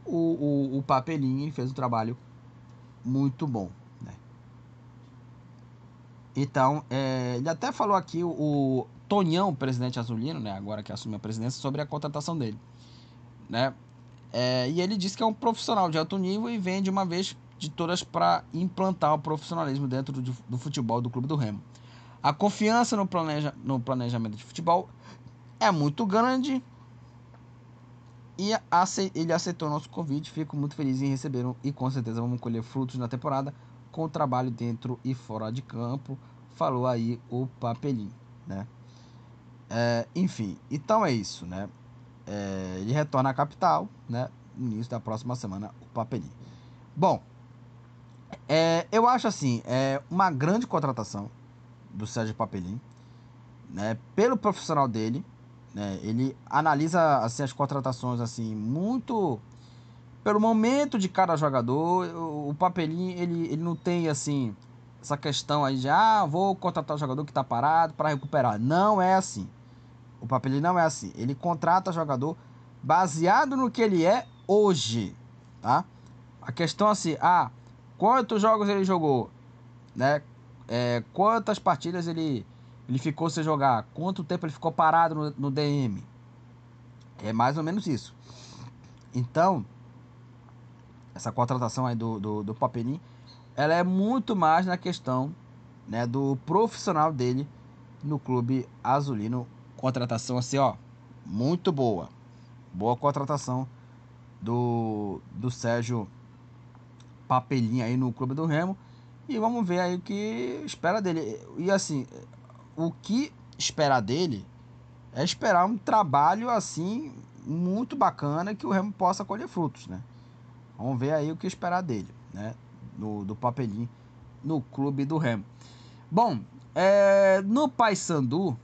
O, o, o Papelinho fez um trabalho muito bom. Né? Então, é, ele até falou aqui o, o Tonhão, presidente azulino, né, agora que assume a presidência, sobre a contratação dele. Né? É, e ele disse que é um profissional de alto nível e vem de uma vez de todas para implantar o profissionalismo dentro do, do, futebol do Clube do Remo. A confiança no, planeja, no planejamento de futebol é muito grande e ele aceitou nosso convite. Fico muito feliz em recebê-lo e com certeza vamos colher frutos na temporada com o trabalho dentro e fora de campo. Falou aí o Papelim, né? É, enfim, então é isso, né? É, ele retorna à capital, né? No início da próxima semana, o Papelim. Bom, é, eu acho assim, é uma grande contratação do Sérgio Papelim, né? Pelo profissional dele, né? Ele analisa assim, as contratações assim muito pelo momento de cada jogador. O, Papelinho ele, ele não tem assim essa questão aí de ah, vou contratar o jogador que está parado para recuperar. Não é assim. O Papelinho não é assim. Ele contrata jogador baseado no que ele é hoje, tá? A questão assim, ah, quantos jogos ele jogou, né? É, quantas partidas ele ele ficou sem jogar? Quanto tempo ele ficou parado no, no DM? É mais ou menos isso. Então, essa contratação aí do, do, do Papelim, ela é muito mais na questão né, do profissional dele no clube azulino. Contratação assim, ó, muito boa. Boa contratação do, do Sérgio Papelinho aí no clube do Remo. E vamos ver aí o que espera dele. E assim, o que esperar dele é esperar um trabalho assim muito bacana que o Remo possa colher frutos, né? Vamos ver aí o que esperar dele, né? Do, do papelinho no clube do Remo. Bom, é, no Paysandu,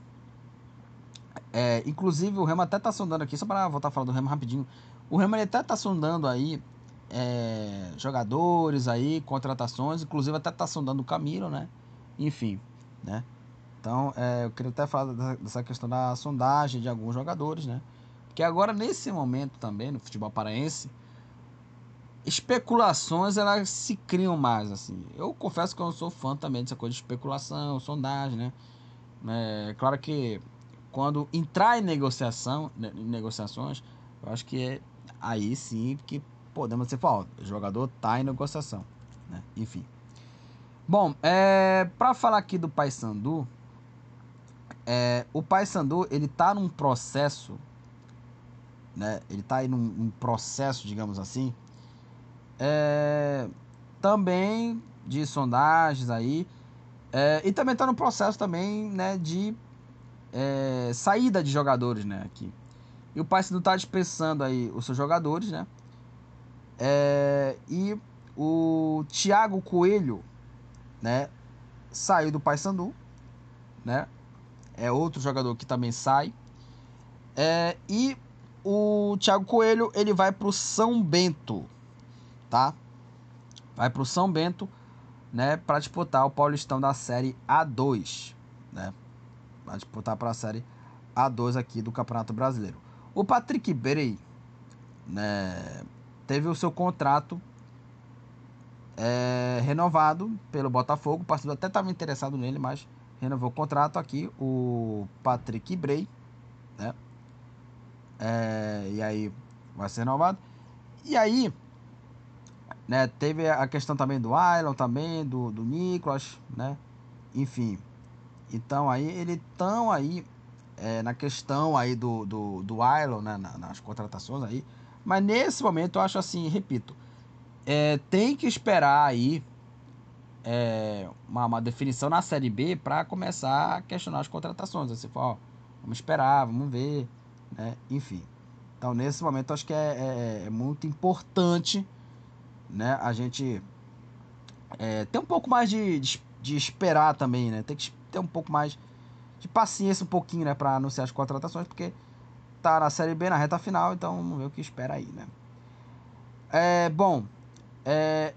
é, inclusive o Remo até tá sondando aqui, só para voltar a falar do Remo rapidinho. O Remo ele até tá sondando aí é, jogadores aí, contratações, inclusive até tá sondando o Camilo, né? Enfim, né? Então, é, eu queria até falar dessa questão da sondagem de alguns jogadores, né? Porque agora, nesse momento também, no futebol paraense, especulações elas se criam mais, assim. Eu confesso que eu não sou fã também dessa coisa de especulação, sondagem, né? É, claro que quando entrar em negociação, né, em negociações, eu acho que é aí sim que podemos ser falar, o jogador tá em negociação, né? Enfim. Bom, é, para falar aqui do Paysandu, é, o Paysandu, ele tá num processo, né? Ele tá aí num, num processo, digamos assim, é, também de sondagens aí, é, e também tá no processo também, né, de é, saída de jogadores, né? Aqui. E o Paysandu está dispensando aí os seus jogadores, né? É, e o Thiago Coelho, né? Saiu do Paysandu, né? É outro jogador que também sai. É, e o Thiago Coelho ele vai para o São Bento, tá? Vai para o São Bento, né? Para disputar o Paulistão da Série A2, né? Vai disputar para a Série A2 aqui do Campeonato Brasileiro. O Patrick Berey, né? Teve o seu contrato é, renovado pelo Botafogo. O partido até estava interessado nele, mas renovou o contrato aqui. O Patrick Bray, né? É, e aí vai ser renovado. E aí, né, teve a questão também do Ailon, também, do, do Nicolas, né? Enfim. Então aí eles estão aí é, na questão aí do, do, do Ailon, né? nas contratações aí. Mas nesse momento eu acho assim, repito, é, tem que esperar aí é, uma, uma, definição na Série B para começar a questionar as contratações. Você fala, ó, vamos esperar, vamos ver né? Enfim. Então, nesse momento, acho que é, é, é muito importante né, a gente é, ter um pouco mais de, de, de, esperar também, né? Tem que ter um pouco mais de paciência, um pouquinho, né, para anunciar as contratações, porque tá na Série B, na reta final, então vamos ver o que espera aí, né? É, bom, é,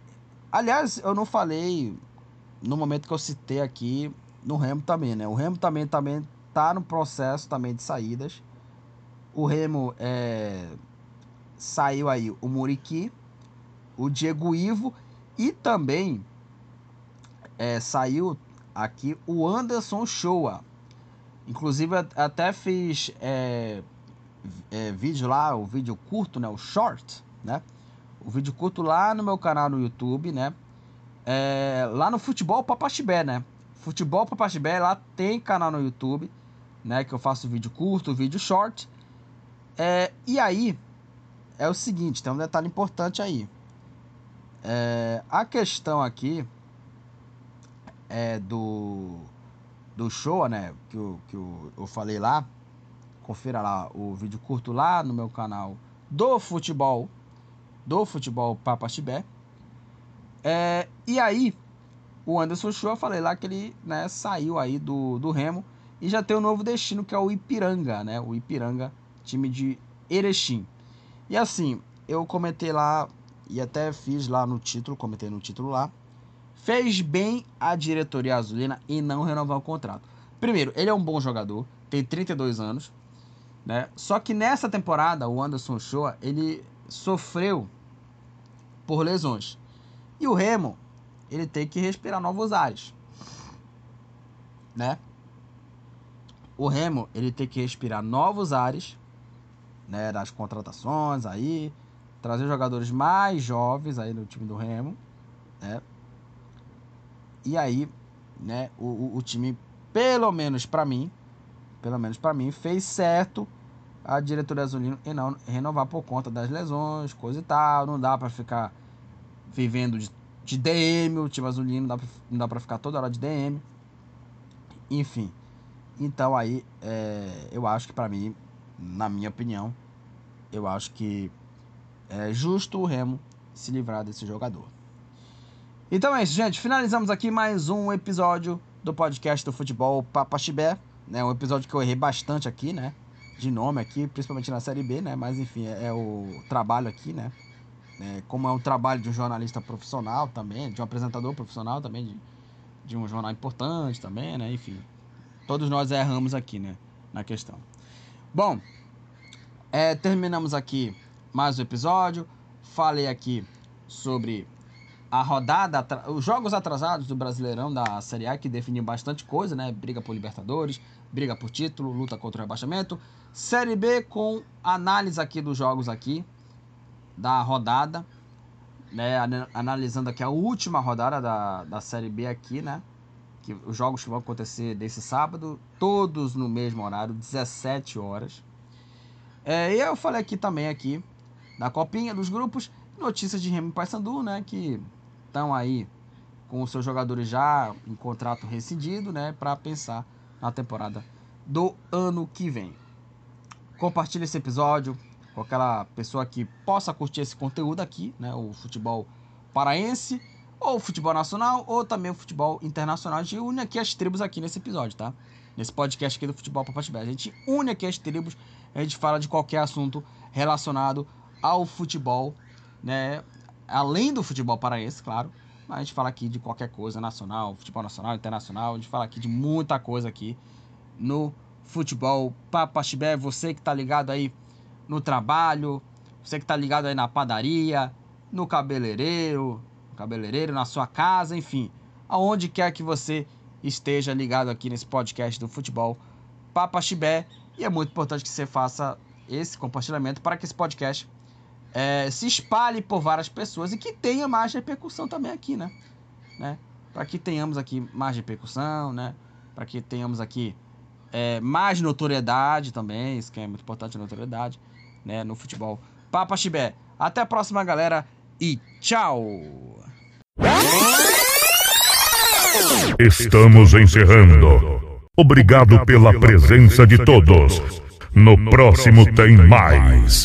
aliás, eu não falei no momento que eu citei aqui no Remo também, né? O Remo também, também tá no processo também de saídas. O Remo é, saiu aí o Muriqui, o Diego Ivo e também é, saiu aqui o Anderson Shoa. Inclusive até fiz é, é, vídeo lá, o vídeo curto, né, o short, né? O vídeo curto lá no meu canal no YouTube, né? É, lá no Futebol Papaxibé, né? Futebol Papaxibé, lá tem canal no YouTube, né? Que eu faço vídeo curto, vídeo short. É, e aí, é o seguinte, tem um detalhe importante aí. É, a questão aqui é do, do show, né? Que, eu, que eu, eu falei lá. Confira lá o vídeo curto lá no meu canal do futebol. Do futebol Papa Chibé. É, e aí, o Anderson Show, falei lá que ele né, saiu aí do, do Remo e já tem um novo destino que é o Ipiranga, né? O Ipiranga time de Erechim. E assim, eu comentei lá e até fiz lá no título, comentei no título lá. Fez bem a diretoria azulina em não renovar o contrato. Primeiro, ele é um bom jogador, tem 32 anos, né? Só que nessa temporada, o Anderson Shoa, ele sofreu por lesões. E o Remo, ele tem que respirar novos ares, né? O Remo, ele tem que respirar novos ares né, das contratações aí, trazer jogadores mais jovens aí no time do Remo, né? E aí, né, o, o time, pelo menos para mim, pelo menos para mim, fez certo a diretoria azulina e não renovar por conta das lesões, coisa e tal, não dá para ficar vivendo de, de DM, o time azulino, não dá pra, não dá para ficar toda hora de DM. Enfim. Então aí, é, eu acho que para mim, na minha opinião, eu acho que é justo o Remo se livrar desse jogador. Então é isso, gente. Finalizamos aqui mais um episódio do podcast do futebol Papaxibé. Né? Um episódio que eu errei bastante aqui, né? De nome aqui, principalmente na Série B, né? Mas enfim, é, é o trabalho aqui, né? É, como é um trabalho de um jornalista profissional também, de um apresentador profissional também, de, de um jornal importante também, né? Enfim, todos nós erramos aqui, né? Na questão. Bom, é, terminamos aqui mais um episódio. Falei aqui sobre a rodada, os jogos atrasados do Brasileirão da Série A, que definiu bastante coisa, né? Briga por Libertadores, briga por título, luta contra o rebaixamento. Série B com análise aqui dos jogos aqui da rodada, né? Analisando aqui a última rodada da, da Série B aqui, né? Que os jogos que vão acontecer desse sábado, todos no mesmo horário, 17 horas. É, e eu falei aqui também aqui da copinha dos grupos, notícias de Remo e Paysandu, né, que estão aí com os seus jogadores já em contrato rescindido, né, para pensar na temporada do ano que vem. Compartilhe esse episódio com aquela pessoa que possa curtir esse conteúdo aqui, né? O futebol paraense, ou o futebol nacional, ou também o futebol internacional. A gente une aqui as tribos aqui nesse episódio, tá? Nesse podcast aqui do Futebol Papatibé. A gente une aqui as tribos, a gente fala de qualquer assunto relacionado ao futebol, né? Além do futebol paraense, claro. A gente fala aqui de qualquer coisa nacional, futebol nacional, internacional. A gente fala aqui de muita coisa aqui no futebol Papaxibé. Você que tá ligado aí no trabalho, você que tá ligado aí na padaria, no cabeleireiro, no cabeleireiro, na sua casa, enfim, aonde quer que você esteja ligado aqui nesse podcast do futebol Papaxibé. E é muito importante que você faça esse compartilhamento para que esse podcast é, se espalhe por várias pessoas e que tenha mais repercussão também aqui, né? né? Para que tenhamos aqui mais repercussão, né? Para que tenhamos aqui é, mais notoriedade também, isso que é muito importante, notoriedade, né? No futebol. Papa Chibé. Até a próxima, galera, e tchau! Estamos encerrando. Obrigado pela presença de todos. No próximo tem mais.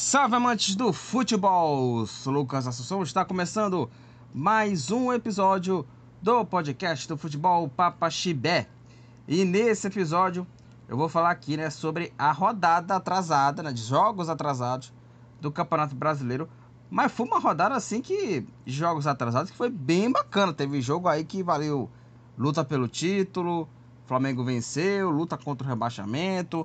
Salve amantes do futebol! Sou Lucas Assunção, está começando mais um episódio do podcast do futebol Papa Chibé. E nesse episódio eu vou falar aqui né, sobre a rodada atrasada, né, de jogos atrasados do Campeonato Brasileiro. Mas foi uma rodada assim que jogos atrasados que foi bem bacana. Teve jogo aí que valeu luta pelo título, Flamengo venceu, luta contra o rebaixamento.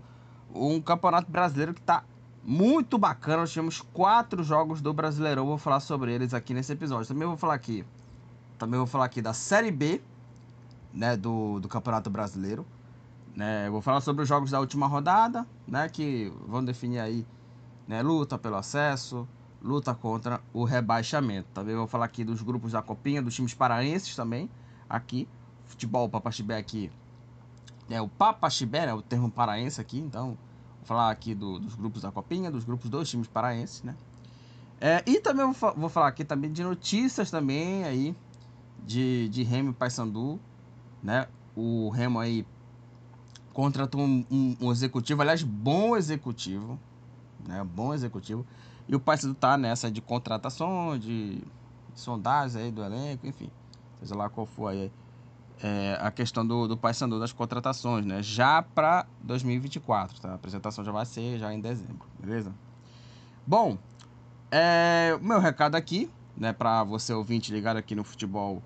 Um campeonato brasileiro que está muito bacana. Nós tivemos quatro jogos do Brasileirão. Vou falar sobre eles aqui nesse episódio. Também vou falar aqui. Também vou falar aqui da Série B, né, do, do Campeonato Brasileiro. Né, vou falar sobre os jogos da última rodada, né, que vão definir aí, né, luta pelo acesso, luta contra o rebaixamento. Também vou falar aqui dos grupos da Copinha, dos times paraenses também, aqui. Futebol Papaxibé aqui, é o Papaxibé, né, o termo paraense aqui, então vou falar aqui do, dos grupos da Copinha, dos grupos dos times paraenses, né. É, e também vou, vou falar aqui também de notícias também aí, de, de Remo e Paysandu, né, o Remo aí contratou um, um, um, executivo, aliás, bom executivo, né, bom executivo, e o Paysandu tá nessa de contratação, de sondagem aí do elenco, enfim, seja lá qual for aí é, a questão do, do Paysandu das contratações, né, já para 2024, tá? A apresentação já vai ser já em dezembro, beleza? Bom, é, meu recado aqui, né, para você ouvinte ligado aqui no futebol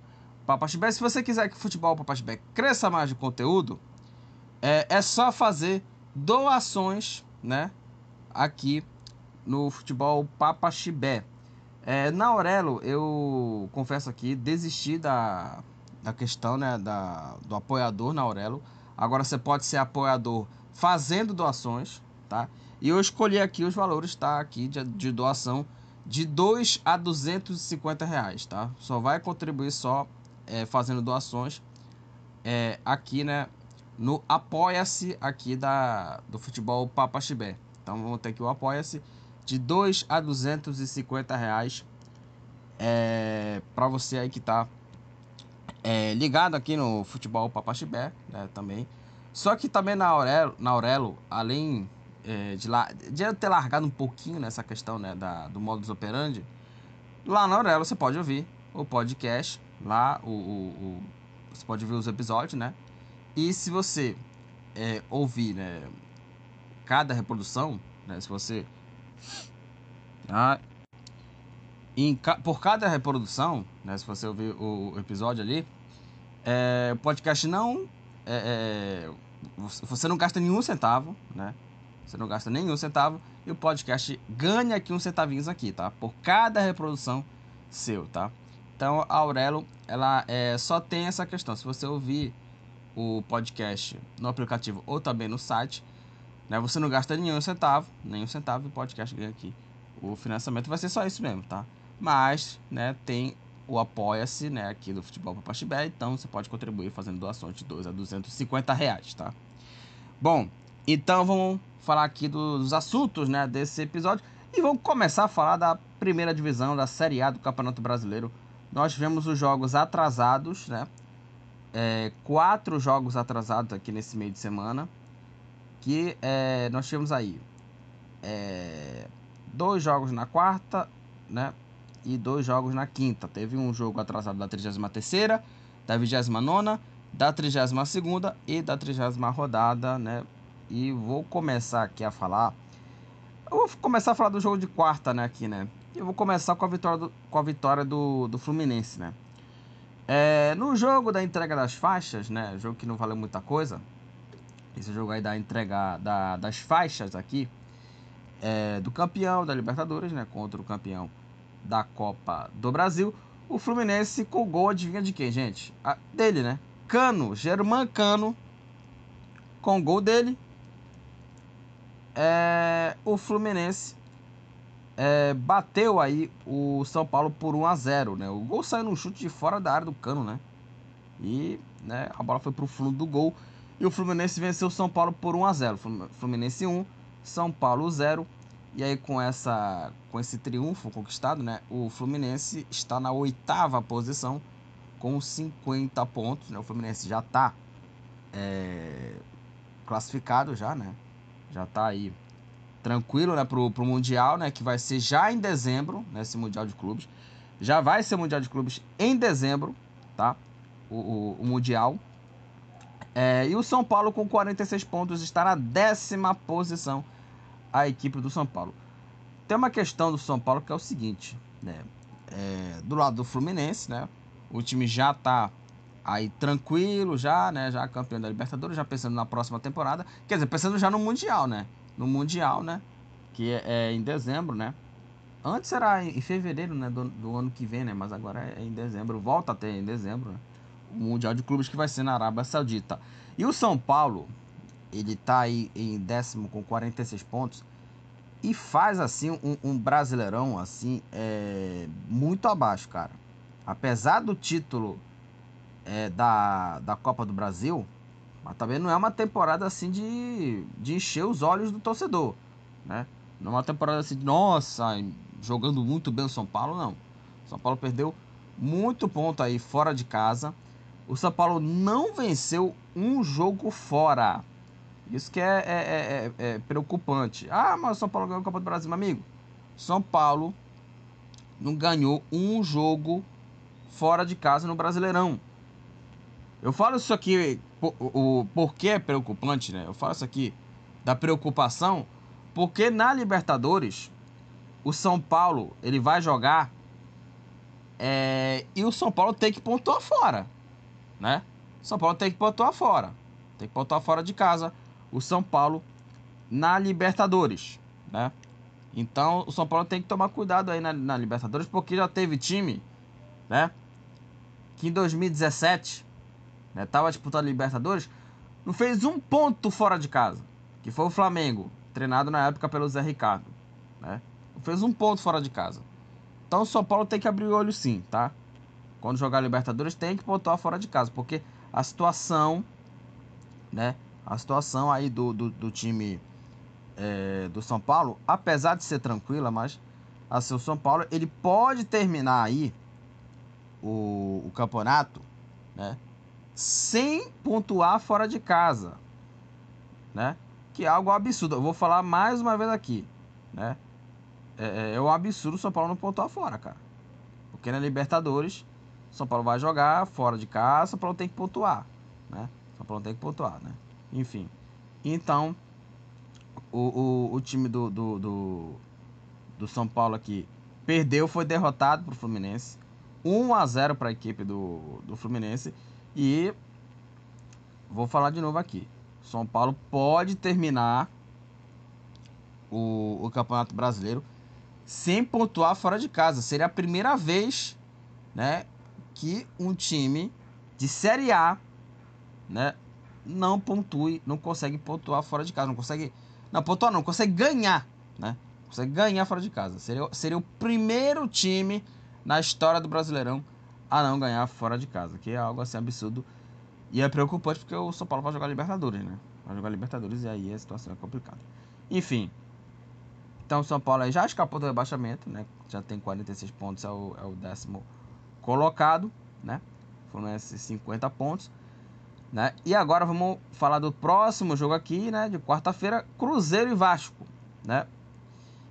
Papaxibé, se você quiser que o futebol Papaxibé cresça mais de conteúdo, é, é só fazer doações, né, aqui no futebol Papaxibé. É, na Aurelo, eu confesso aqui, desisti da, da questão né, da, do apoiador na Aurelo. Agora você pode ser apoiador fazendo doações, tá? E eu escolhi aqui os valores, tá? Aqui de, de doação de 2 a 250 reais, tá? Só vai contribuir só é, fazendo doações é, aqui, né? No Apoia-se aqui da, do futebol Papaxibé. Então vamos ter aqui o Apoia-se de 2 a 250 reais é, para você aí que tá é, ligado aqui no futebol Papaxibé, né, também. Só que também na Aurelo, na Aurelo além é, de, lá, de eu ter largado um pouquinho nessa questão né, da, do modus operandi, lá na Aurelo você pode ouvir o podcast, lá o, o, o você pode ver os episódios, né? E se você é, ouvir né, cada reprodução, né, se você ah, em, por cada reprodução, né, se você ouvir o, o episódio ali, é, o podcast não. É, é, você não gasta nenhum centavo, né? Você não gasta nenhum centavo e o podcast ganha aqui uns centavinhos aqui, tá? Por cada reprodução seu, tá? Então a Aurelo, ela é, só tem essa questão. Se você ouvir o podcast no aplicativo ou também no site, né? Você não gasta nenhum centavo, nenhum centavo e o podcast ganha aqui. O financiamento vai ser só isso mesmo, tá? Mas, né, tem o Apoia-se, né, aqui do Futebol Papaxibé, então você pode contribuir fazendo doações de 2 a 250 reais, tá? Bom, então vamos falar aqui dos assuntos, né, desse episódio e vamos começar a falar da primeira divisão da Série A do Campeonato Brasileiro. Nós tivemos os jogos atrasados, né, é, quatro jogos atrasados aqui nesse meio de semana, que é, nós tivemos aí é, dois jogos na quarta, né, e dois jogos na quinta. Teve um jogo atrasado da 33ª, da 29ª, da 32ª e da 30 rodada, né? E vou começar aqui a falar... Eu vou começar a falar do jogo de quarta, né, aqui, né? Eu vou começar com a vitória do, com a vitória do, do Fluminense, né? É, no jogo da entrega das faixas, né? Jogo que não valeu muita coisa. Esse jogo aí da entrega da, das faixas aqui. É, do campeão da Libertadores, né? Contra o campeão da Copa do Brasil. O Fluminense com gol, adivinha de quem, gente? Dele, né? Cano, Germán Cano, com gol dele. É, o Fluminense é, bateu aí o São Paulo por 1 a 0 né? O gol saiu num chute de fora da área do Cano, né? E né, a bola foi pro fundo do gol. E o Fluminense venceu o São Paulo por 1 a 0 Fluminense 1, São Paulo 0. E aí com essa com esse triunfo conquistado, né, o Fluminense está na oitava posição com 50 pontos, né? O Fluminense já está é, classificado já, né? Já está aí tranquilo, né, pro, pro Mundial, né, que vai ser já em dezembro, né, esse Mundial de Clubes. Já vai ser Mundial de Clubes em dezembro, tá? O, o, o Mundial. É, e o São Paulo com 46 pontos está na décima posição, a equipe do São Paulo. Tem uma questão do São Paulo que é o seguinte, né? É, do lado do Fluminense, né? O time já tá aí tranquilo, já, né? Já campeão da Libertadores, já pensando na próxima temporada. Quer dizer, pensando já no Mundial, né? No Mundial, né? Que é, é em dezembro, né? Antes era em fevereiro, né? Do, do, ano que vem, né? Mas agora é em dezembro. Volta até em dezembro, né? O Mundial de Clubes que vai ser na Arábia Saudita. E o São Paulo, ele tá aí em décimo com 46 pontos. E faz, assim, um, um brasileirão, assim, é, muito abaixo, cara. Apesar do título é, da, da Copa do Brasil, mas também não é uma temporada, assim, de, de encher os olhos do torcedor, né? Não é uma temporada assim de, nossa, jogando muito bem o São Paulo, não. O São Paulo perdeu muito ponto aí fora de casa. O São Paulo não venceu um jogo fora. Isso que é, é, é, é preocupante. Ah, mas o São Paulo ganhou a Copa do Brasil, meu amigo. São Paulo não ganhou um jogo fora de casa no Brasileirão. Eu falo isso aqui, o, o porquê é preocupante, né? Eu falo isso aqui da preocupação, porque na Libertadores o São Paulo ele vai jogar é, e o São Paulo tem que pontuar fora, né? O São Paulo tem que pontuar fora, tem que pontuar fora de casa. O São Paulo na Libertadores, né? Então o São Paulo tem que tomar cuidado aí na, na Libertadores porque já teve time, né? Que em 2017, né? Tava disputando Libertadores, não fez um ponto fora de casa, que foi o Flamengo, treinado na época pelo Zé Ricardo, né? Fez um ponto fora de casa. Então o São Paulo tem que abrir o olho sim, tá? Quando jogar Libertadores tem que pontuar fora de casa, porque a situação, né? A situação aí do, do, do time é, do São Paulo, apesar de ser tranquila, mas assim, o São Paulo ele pode terminar aí o, o campeonato, né? Sem pontuar fora de casa, né? Que é algo absurdo. Eu vou falar mais uma vez aqui, né? É, é, é um absurdo o São Paulo não pontuar fora, cara. Porque na Libertadores, São Paulo vai jogar fora de casa, São Paulo tem que pontuar, né? São Paulo tem que pontuar, né? Enfim. Então, o, o, o time do, do, do, do São Paulo aqui perdeu, foi derrotado pro Fluminense. 1 a 0 para a equipe do, do Fluminense. E vou falar de novo aqui. São Paulo pode terminar o, o Campeonato Brasileiro sem pontuar fora de casa. Seria a primeira vez, né, que um time de Série A, né, não pontue, não consegue pontuar fora de casa, não consegue, não pontuar não, consegue ganhar, né? Consegue ganhar fora de casa. Seria, seria o primeiro time na história do Brasileirão a não ganhar fora de casa, que é algo assim absurdo e é preocupante porque o São Paulo vai jogar Libertadores, né? Vai jogar Libertadores e aí a situação é complicada. Enfim, então o São Paulo já escapou do rebaixamento, né? Já tem 46 pontos, é o, é o décimo colocado, né? Fluminense 50 pontos. Né? E agora vamos falar do próximo jogo aqui, né? De quarta-feira, Cruzeiro e Vasco, né?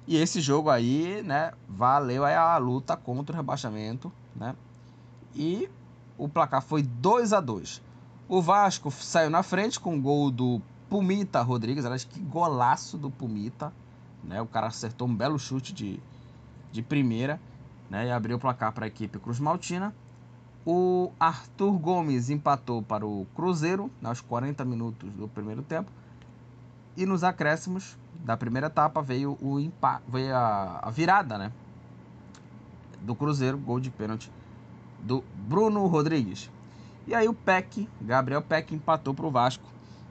E esse jogo aí, né? Valeu aí a luta contra o rebaixamento, né? E o placar foi 2 a 2 O Vasco saiu na frente com o gol do Pumita Rodrigues. Aliás, que golaço do Pumita, né? O cara acertou um belo chute de, de primeira né? e abriu o placar para a equipe Cruz Maltina. O Arthur Gomes empatou para o Cruzeiro aos 40 minutos do primeiro tempo. E nos acréscimos da primeira etapa veio, o empa veio a, a virada né? do Cruzeiro, gol de pênalti do Bruno Rodrigues. E aí o Peck, Gabriel Peck, empatou para o Vasco,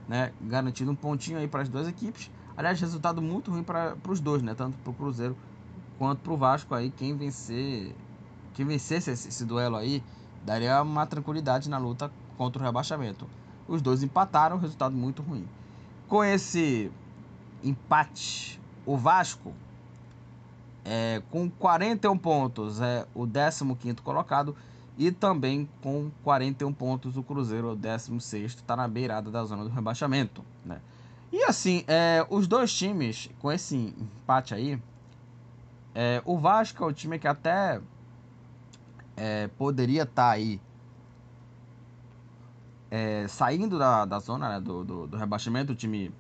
né? garantindo um pontinho aí para as duas equipes. Aliás, resultado muito ruim para os dois, né? Tanto para o Cruzeiro quanto para o Vasco aí. Quem vencer, quem vencesse esse, esse, duelo aí, daria uma tranquilidade na luta contra o rebaixamento. Os dois empataram, resultado muito ruim. Com esse empate, o Vasco, é, com 41 pontos, é o 15 colocado. E também com 41 pontos, o Cruzeiro, o 16, está na beirada da zona do rebaixamento. Né? E assim, é, os dois times, com esse empate aí, é, o Vasco é o time que até é, poderia estar tá aí é, saindo da, da zona né, do, do, do, rebaixamento, o time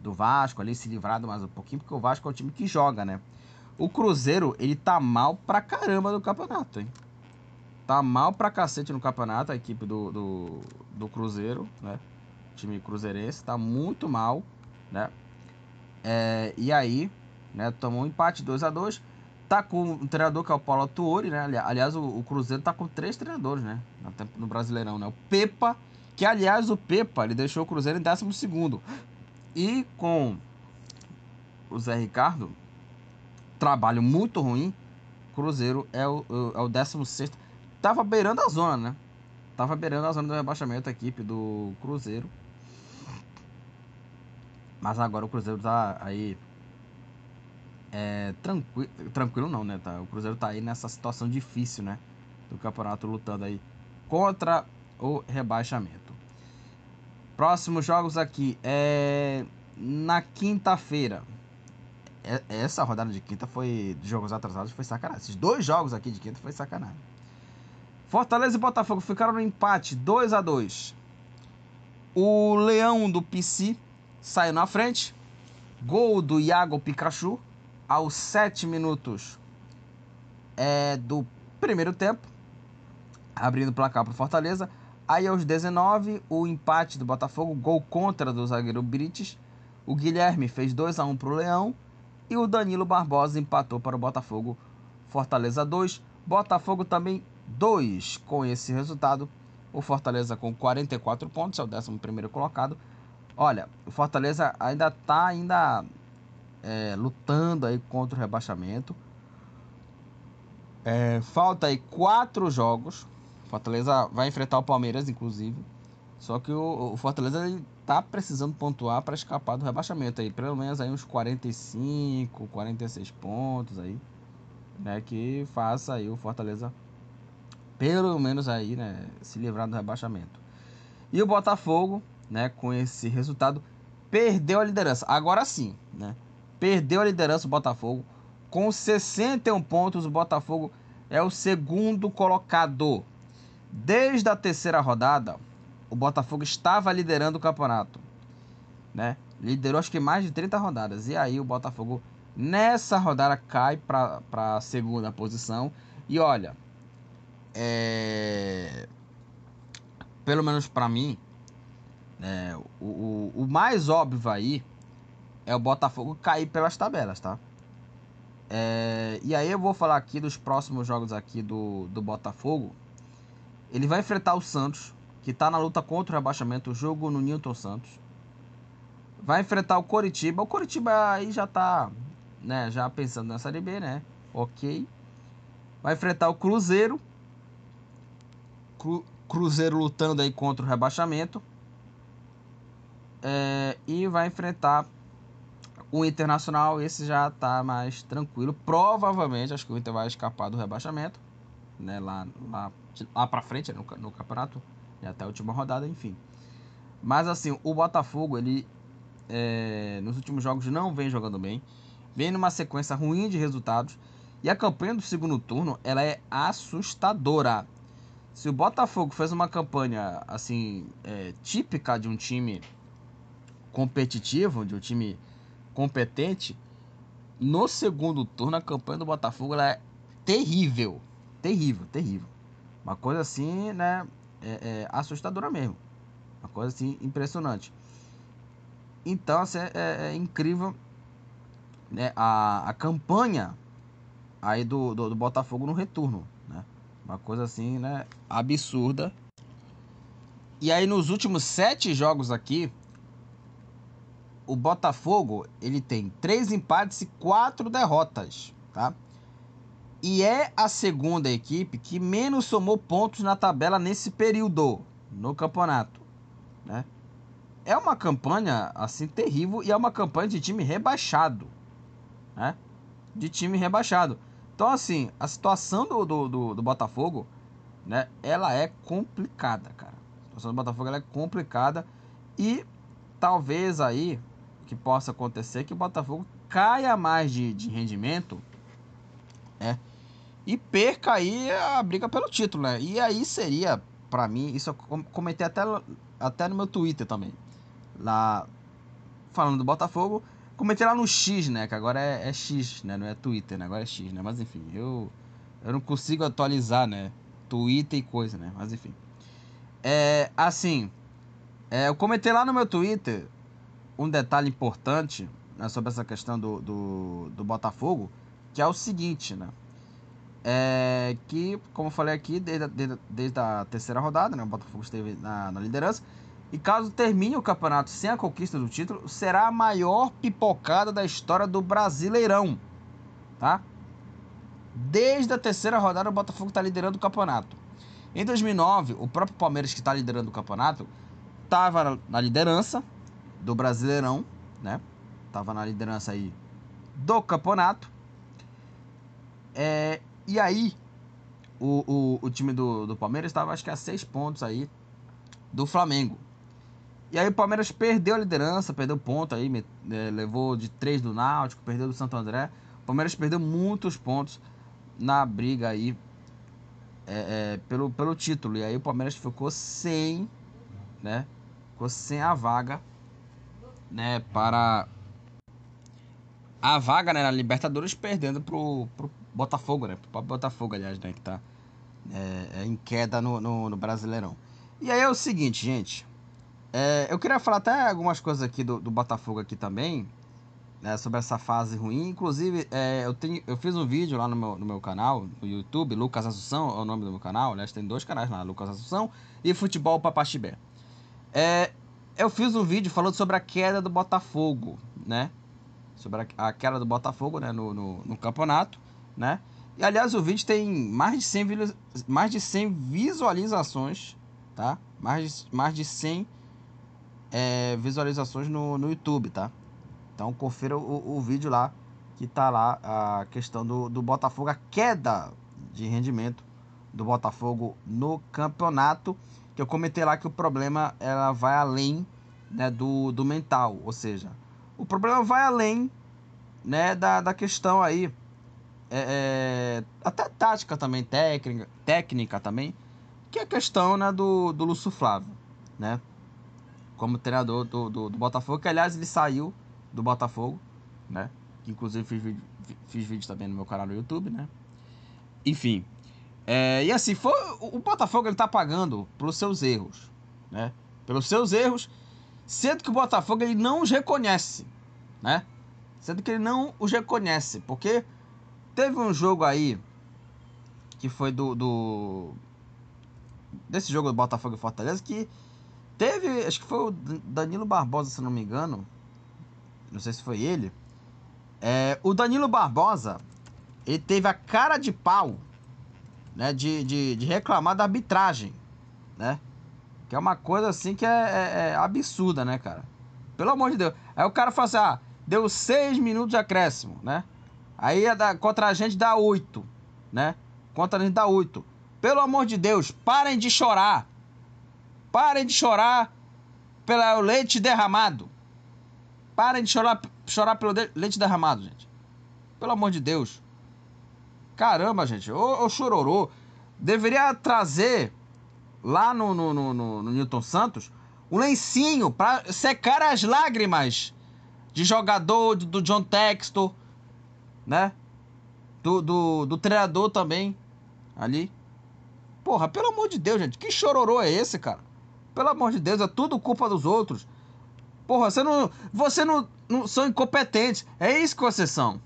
do Vasco ali se livrado mais um pouquinho, porque o Vasco é o time que joga, né? O Cruzeiro, ele tá mal pra caramba no campeonato, hein? Tá mal pra cacete no campeonato, a equipe do, do, do Cruzeiro, né? O time cruzeirense tá muito mal, né? É, e aí, né, tomou um empate 2 a 2 Tá com um treinador que é o Paulo Tuori, né? Aliás, o, o Cruzeiro tá com três treinadores, né? No Brasileirão, né? O Pepa, que aliás o Pepa ele deixou o Cruzeiro em 12 e com o Zé Ricardo trabalho muito ruim Cruzeiro é o, é o 16 tava beirando a zona né tava beirando a zona do rebaixamento a equipe do Cruzeiro mas agora o Cruzeiro tá aí é, tranquilo, tranquilo não, né? Tá? O Cruzeiro tá aí nessa situação difícil, né? Do campeonato lutando aí contra o rebaixamento. Próximos jogos aqui é na quinta-feira. É, essa rodada de quinta foi de jogos atrasados foi sacanagem. Esses dois jogos aqui de quinta foi sacanagem. Fortaleza e Botafogo ficaram no empate 2 a 2. O Leão do PC saiu na frente. Gol do Iago Pikachu aos 7 minutos é, do primeiro tempo, abrindo o placar para Fortaleza. Aí aos 19, o empate do Botafogo, gol contra do zagueiro Brites. O Guilherme fez 2 a 1 para o Leão e o Danilo Barbosa empatou para o Botafogo. Fortaleza 2, Botafogo também 2. Com esse resultado, o Fortaleza com 44 pontos, é o 11 colocado. Olha, o Fortaleza ainda está ainda é, lutando aí contra o rebaixamento. É, falta aí quatro jogos Fortaleza vai enfrentar o Palmeiras, inclusive. Só que o, o Fortaleza ele tá precisando pontuar para escapar do rebaixamento aí, pelo menos aí uns 45, 46 pontos aí, né, que faça aí o Fortaleza pelo menos aí, né, se livrar do rebaixamento. E o Botafogo, né, com esse resultado perdeu a liderança. Agora sim, né? Perdeu a liderança o Botafogo com 61 pontos, o Botafogo é o segundo colocado. Desde a terceira rodada, o Botafogo estava liderando o campeonato. Né? Liderou acho que mais de 30 rodadas. E aí o Botafogo, nessa rodada, cai para a segunda posição. E olha, é... pelo menos para mim, é, o, o, o, mais óbvio aí é o Botafogo cair pelas tabelas, tá? É, e aí eu vou falar aqui dos próximos jogos aqui do, do Botafogo. Ele vai enfrentar o Santos, que está na luta contra o rebaixamento, o jogo no Newton Santos. Vai enfrentar o Coritiba. O Coritiba aí já está né, já pensando na Série B, né? Ok. Vai enfrentar o Cruzeiro. Cru, Cruzeiro lutando aí contra o rebaixamento. É, e vai enfrentar o Internacional. Esse já está mais tranquilo. Provavelmente, acho que o Inter vai escapar do rebaixamento. Né, lá, lá lá para frente no, no campeonato e até a última rodada, enfim. Mas assim, o Botafogo, ele é, nos últimos jogos não vem jogando bem, vem numa sequência ruim de resultados e a campanha do segundo turno ela é assustadora. Se o Botafogo fez uma campanha assim é, típica de um time competitivo, de um time competente, no segundo turno a campanha do Botafogo é terrível, terrível, terrível. Uma coisa assim, né? É, é assustadora mesmo. Uma coisa assim impressionante. Então, assim, é, é, é incrível né, a, a campanha aí do, do, do, Botafogo no retorno. Né? Uma coisa assim, né? Absurda. E aí, nos últimos sete jogos aqui, o Botafogo ele tem três empates e quatro derrotas, tá? e é a segunda equipe que menos somou pontos na tabela nesse período no campeonato, né? É uma campanha assim terrível e é uma campanha de time rebaixado, né? De time rebaixado. Então assim, a situação do, do, do, do Botafogo, né? Ela é complicada, cara. A situação do Botafogo é complicada e talvez aí, que possa acontecer que o Botafogo caia mais de, de rendimento, né? E perca aí a briga pelo título, né? E aí seria, para mim, isso eu comentei até, até no meu Twitter também. Lá, falando do Botafogo, comentei lá no X, né? Que agora é, é X, né? Não é Twitter, né? Agora é X, né? Mas enfim, eu, eu não consigo atualizar, né? Twitter e coisa, né? Mas enfim. É, assim, é, eu comentei lá no meu Twitter um detalhe importante né, sobre essa questão do, do, do, Botafogo, que é o seguinte, né? É que, como eu falei aqui, desde, desde, desde a terceira rodada, né, o Botafogo esteve na, na liderança. E caso termine o campeonato sem a conquista do título, será a maior pipocada da história do Brasileirão. Tá? Desde a terceira rodada, o Botafogo está liderando o campeonato. Em 2009, o próprio Palmeiras, que está liderando o campeonato, estava na liderança do Brasileirão, né? Tava na liderança aí do campeonato. É, e aí, o, o, o time do, do Palmeiras estava acho que a seis pontos aí do Flamengo. E aí o Palmeiras perdeu a liderança, perdeu ponto aí, é, levou de três do Náutico, perdeu do Santo André. O Palmeiras perdeu muitos pontos na briga aí é, é, pelo, pelo título. E aí o Palmeiras ficou sem, né? Ficou sem a vaga né, para a vaga né, na Libertadores perdendo pro, pro Botafogo, né? Pro Botafogo, aliás, né? Que tá é, é, em queda no, no, no, Brasileirão. E aí é o seguinte, gente. É, eu queria falar até algumas coisas aqui do, do Botafogo aqui também. Né, sobre essa fase ruim. Inclusive, é, eu, tenho, eu fiz um vídeo lá no meu, no meu canal, no YouTube, Lucas Assunção é o nome do meu canal. Aliás, tem dois canais lá, Lucas Assunção e Futebol Papaxibé. É, eu fiz um vídeo falando sobre a queda do Botafogo, né? Sobre a, a queda do Botafogo, né? No, no, no, campeonato, né? E aliás, o vídeo tem mais de 100, mais de 100 visualizações, tá? Mais de, mais de 100 é, visualizações no, no YouTube, tá? Então confira o, o vídeo lá, que tá lá a questão do, do Botafogo, a queda de rendimento do Botafogo no campeonato que eu comentei lá que o problema ela vai além né, do, do mental, ou seja, o problema vai além né, da, da questão aí, é, é, até tática também, técnica, técnica também, que é a questão né, do, do Lúcio Flávio, né, como treinador do, do, do Botafogo, que aliás ele saiu do Botafogo, né, inclusive fiz vídeo, fiz vídeo também no meu canal no YouTube, né, enfim, é, e assim, foi, o Botafogo ele tá pagando pelos seus erros, né? Pelos seus erros, sendo que o Botafogo ele não os reconhece, né? Sendo que ele não os reconhece, porque teve um jogo aí que foi do, do desse jogo do Botafogo e Fortaleza que teve, acho que foi o Danilo Barbosa, se não me engano, não sei se foi ele. É, o Danilo Barbosa, ele teve a cara de pau né, de, de, de, reclamar da arbitragem, né? Que é uma coisa assim que é, é, é, absurda, né, cara? Pelo amor de Deus. Aí o cara fala assim, ah, deu seis minutos de acréscimo, né? Aí é da, contra a gente dá oito, né? Contra a gente dá oito. Pelo amor de Deus, parem de chorar. Parem de chorar pelo leite derramado. Parem de chorar, chorar pelo leite derramado, gente. Pelo amor de Deus. Caramba, gente, o, o Chororô deveria trazer lá no, no, no, no, Newton Santos um lencinho para secar as lágrimas de jogador do, John Textor, né? Do, do, do treinador também ali. Porra, pelo amor de Deus, gente, que chororô é esse, cara? Pelo amor de Deus, é tudo culpa dos outros. Porra, você não. Você não, não são incompetentes. É isso que vocês são,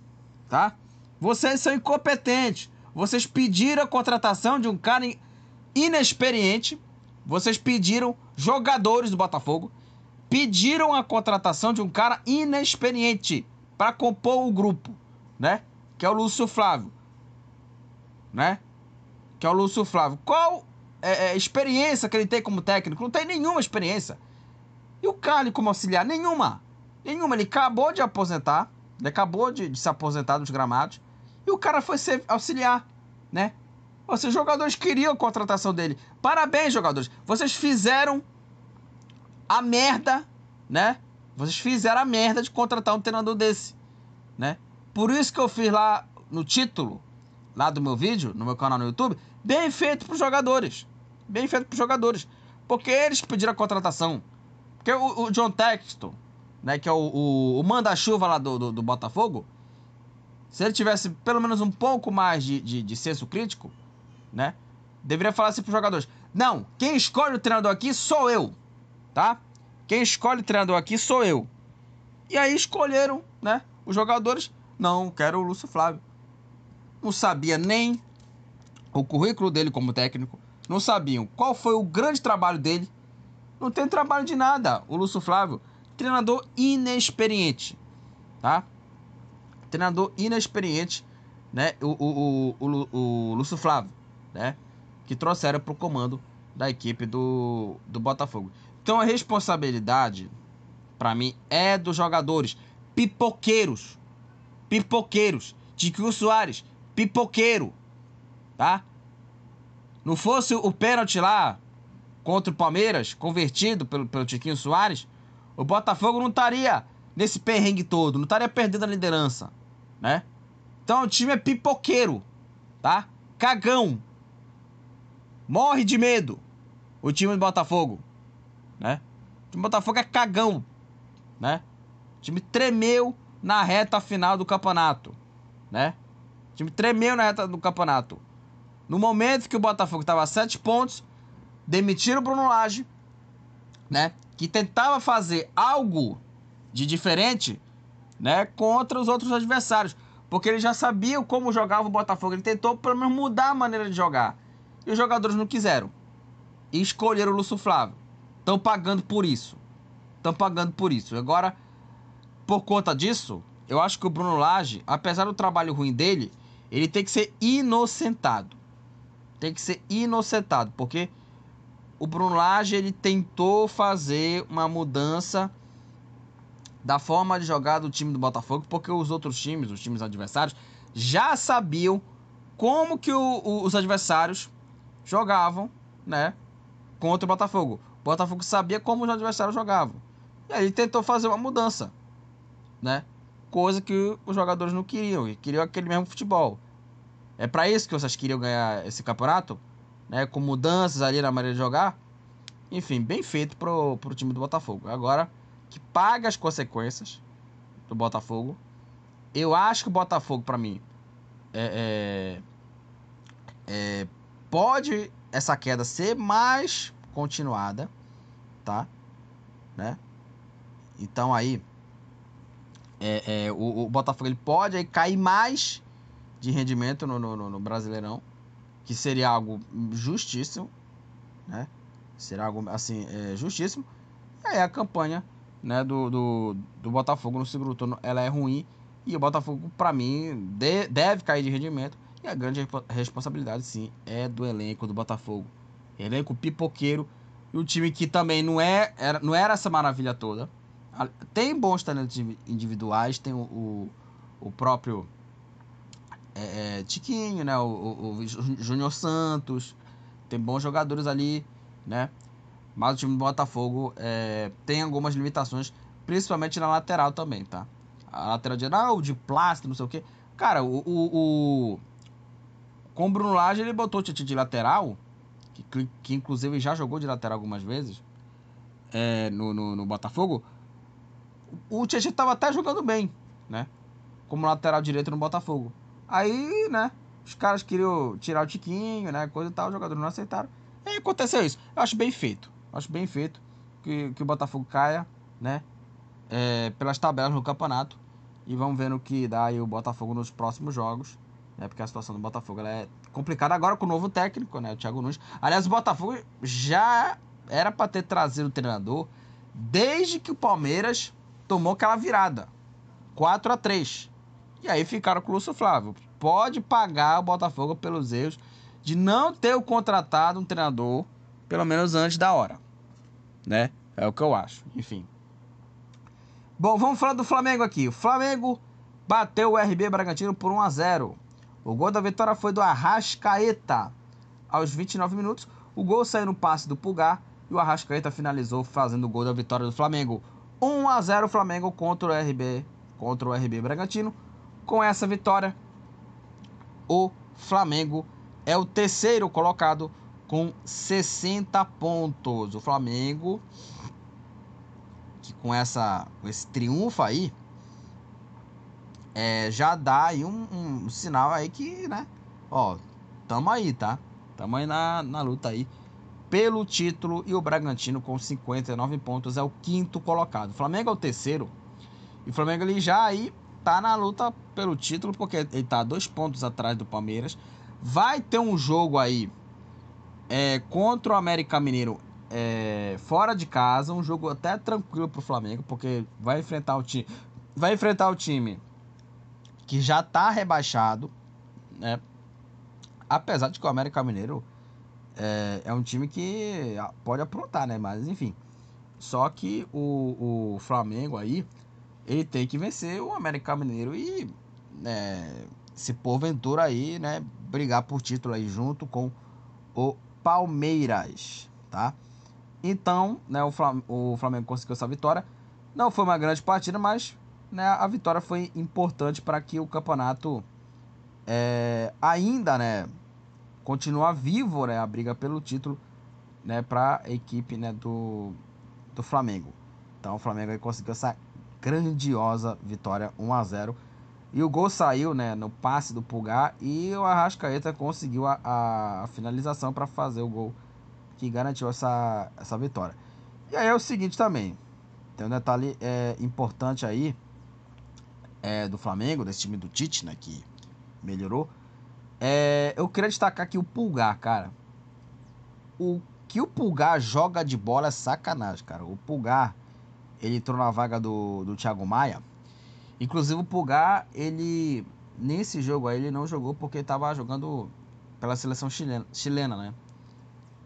tá? Vocês são incompetentes. Vocês pediram a contratação de um cara inexperiente. Vocês pediram jogadores do Botafogo. Pediram a contratação de um cara inexperiente para compor o grupo, né? Que é o Lúcio Flávio, né? Que é o Lúcio Flávio. Qual é, é, experiência que ele tem como técnico? Não tem nenhuma experiência. E o Carly como auxiliar? Nenhuma. Nenhuma. Ele acabou de aposentar. Ele acabou de, de se aposentar dos gramados. E o cara foi ser auxiliar, né? Ou seja, os jogadores queriam a contratação dele. Parabéns, jogadores. Vocês fizeram a merda, né? Vocês fizeram a merda de contratar um treinador desse, né? Por isso que eu fiz lá no título, lá do meu vídeo, no meu canal no YouTube, bem feito pros jogadores. Bem feito pros jogadores. Porque eles pediram a contratação. Porque o, o John Texton, né, que é o, o, o manda-chuva lá do, do, do, Botafogo, se ele tivesse pelo menos um pouco mais de, de, de senso crítico, né, deveria falar assim pros jogadores: Não, quem escolhe o treinador aqui sou eu, tá? Quem escolhe o treinador aqui sou eu. E aí escolheram, né, os jogadores não, quero o Lúcio Flávio. Não sabia nem o currículo dele como técnico. Não sabiam qual foi o grande trabalho dele. Não tem trabalho de nada. O Lúcio Flávio, treinador inexperiente, tá? Treinador inexperiente, né? O, o, o, o, o Lúcio Flávio, né? Que trouxeram para o comando da equipe do, do Botafogo. Então a responsabilidade, para mim, é dos jogadores pipoqueiros pipoqueiros. Tiquinho Soares, pipoqueiro. Tá? Não fosse o pênalti lá contra o Palmeiras, convertido pelo, pelo Tiquinho Soares, o Botafogo não estaria nesse perrengue todo, não estaria perdendo a liderança, né? Então o time é pipoqueiro, tá? Cagão. Morre de medo o time do Botafogo, né? O time do Botafogo é cagão, né? O time tremeu na reta final do campeonato, né? O time tremeu na reta do campeonato. No momento que o Botafogo estava a 7 pontos, demitiram o Bruno Lage, né? Que tentava fazer algo de diferente, né? Contra os outros adversários. Porque ele já sabia como jogava o Botafogo. Ele tentou pelo menos mudar a maneira de jogar. E os jogadores não quiseram. E escolheram o Lúcio Flávio. Estão pagando por isso. Estão pagando por isso. Agora por conta disso, eu acho que o Bruno Lage, apesar do trabalho ruim dele, ele tem que ser inocentado. Tem que ser inocentado, porque o Bruno Lage ele tentou fazer uma mudança da forma de jogar do time do Botafogo, porque os outros times, os times adversários, já sabiam como que o, o, os adversários jogavam, né, contra o Botafogo. O Botafogo sabia como os adversários jogavam. E aí ele tentou fazer uma mudança né? Coisa que os jogadores não queriam, e queriam aquele mesmo futebol. É para isso que vocês queriam ganhar esse campeonato, né? Com mudanças ali na maneira de jogar. Enfim, bem feito pro, pro time do Botafogo. Agora que paga as consequências do Botafogo. Eu acho que o Botafogo, para mim, é, é, é, pode essa queda ser mais continuada, tá? Né? Então aí é, é, o, o, Botafogo ele pode aí cair mais de rendimento no, no, no, Brasileirão, que seria algo justíssimo, né? Seria algo assim, é, justíssimo. Aí a campanha né, do, do, do, Botafogo no segundo turno ela é ruim e o Botafogo, para mim, de, deve cair de rendimento. E a grande responsabilidade, sim, é do elenco do Botafogo. Elenco pipoqueiro e o time que também não, é, era, não era essa maravilha toda tem bons talentos individuais, tem o, o, o próprio é, é, Tiquinho, né? O, o, o Júnior Santos, tem bons jogadores ali, né? Mas o time do Botafogo é, tem algumas limitações, principalmente na lateral também, tá? A lateral de, ah, de plástico, não sei o que. Cara, o, o, o, com o Bruno Lage ele botou o Titi de lateral, que, que inclusive já jogou de lateral algumas vezes é, no, no, no Botafogo o Tietchan estava até jogando bem, né? Como lateral direito no Botafogo. Aí, né? Os caras queriam tirar o Tiquinho, né? Coisa e tal, os jogadores não aceitaram. E aconteceu isso. Eu acho bem feito. Acho bem feito que, que o Botafogo caia, né? É, pelas tabelas no campeonato. E vamos ver no que dá aí o Botafogo nos próximos jogos. Né? Porque a situação do Botafogo é complicada agora com o novo técnico, né? O Thiago Nunes. Aliás, o Botafogo já era para ter trazido o treinador desde que o Palmeiras tomou aquela virada. 4 a 3 E aí ficaram com o Lúcio Flávio. Pode pagar o Botafogo pelos erros de não ter o contratado um treinador, pelo menos antes da hora. Né? É o que eu acho. Enfim. Bom, vamos falar do Flamengo aqui. O Flamengo bateu o RB Bragantino por 1 a 0. O gol da vitória foi do Arrascaeta. Aos 29 minutos, o gol saiu no passe do Pulgar e o Arrascaeta finalizou fazendo o gol da vitória do Flamengo 1 a 0 Flamengo contra o RB, contra o RB Bragantino. Com essa vitória, o Flamengo é o terceiro colocado com 60 pontos. O Flamengo que com essa esse triunfo aí é, já dá aí um, um, sinal aí que, né? Ó, tamo aí, tá? Tamo aí na, na luta aí pelo título e o Bragantino com 59 pontos é o quinto colocado. O Flamengo é o terceiro. E o Flamengo ele já aí tá na luta pelo título porque ele tá dois pontos atrás do Palmeiras. Vai ter um jogo aí é, contra o América Mineiro é, fora de casa, um jogo até tranquilo pro Flamengo, porque vai enfrentar o time, vai enfrentar o time que já tá rebaixado, né? Apesar de que o América Mineiro é, é um time que pode aprontar, né? Mas enfim. Só que o, o Flamengo aí, ele tem que vencer o América Mineiro e né, se porventura aí, né, brigar por título aí junto com o Palmeiras, tá? Então, né, o, Flamengo, o Flamengo conseguiu essa vitória. Não foi uma grande partida, mas né, a vitória foi importante para que o campeonato é, ainda, né, continua vivo, né, a briga pelo título, né, para a equipe, né, do, do Flamengo. Então, o Flamengo conseguiu essa grandiosa vitória 1 a 0 e o gol saiu né, no passe do Pulgar e o Arrascaeta conseguiu a, a finalização para fazer o gol que garantiu essa, essa vitória. E aí é o seguinte também, tem um detalhe é, importante aí é, do Flamengo, desse time do Tite, né, que melhorou. É, eu queria destacar aqui o Pulgar, cara. O que o Pulgar joga de bola é sacanagem, cara. O Pulgar, ele entrou na vaga do, do Thiago Maia. Inclusive o Pulgar, ele nesse jogo aí ele não jogou porque estava jogando pela seleção chilena, chilena né?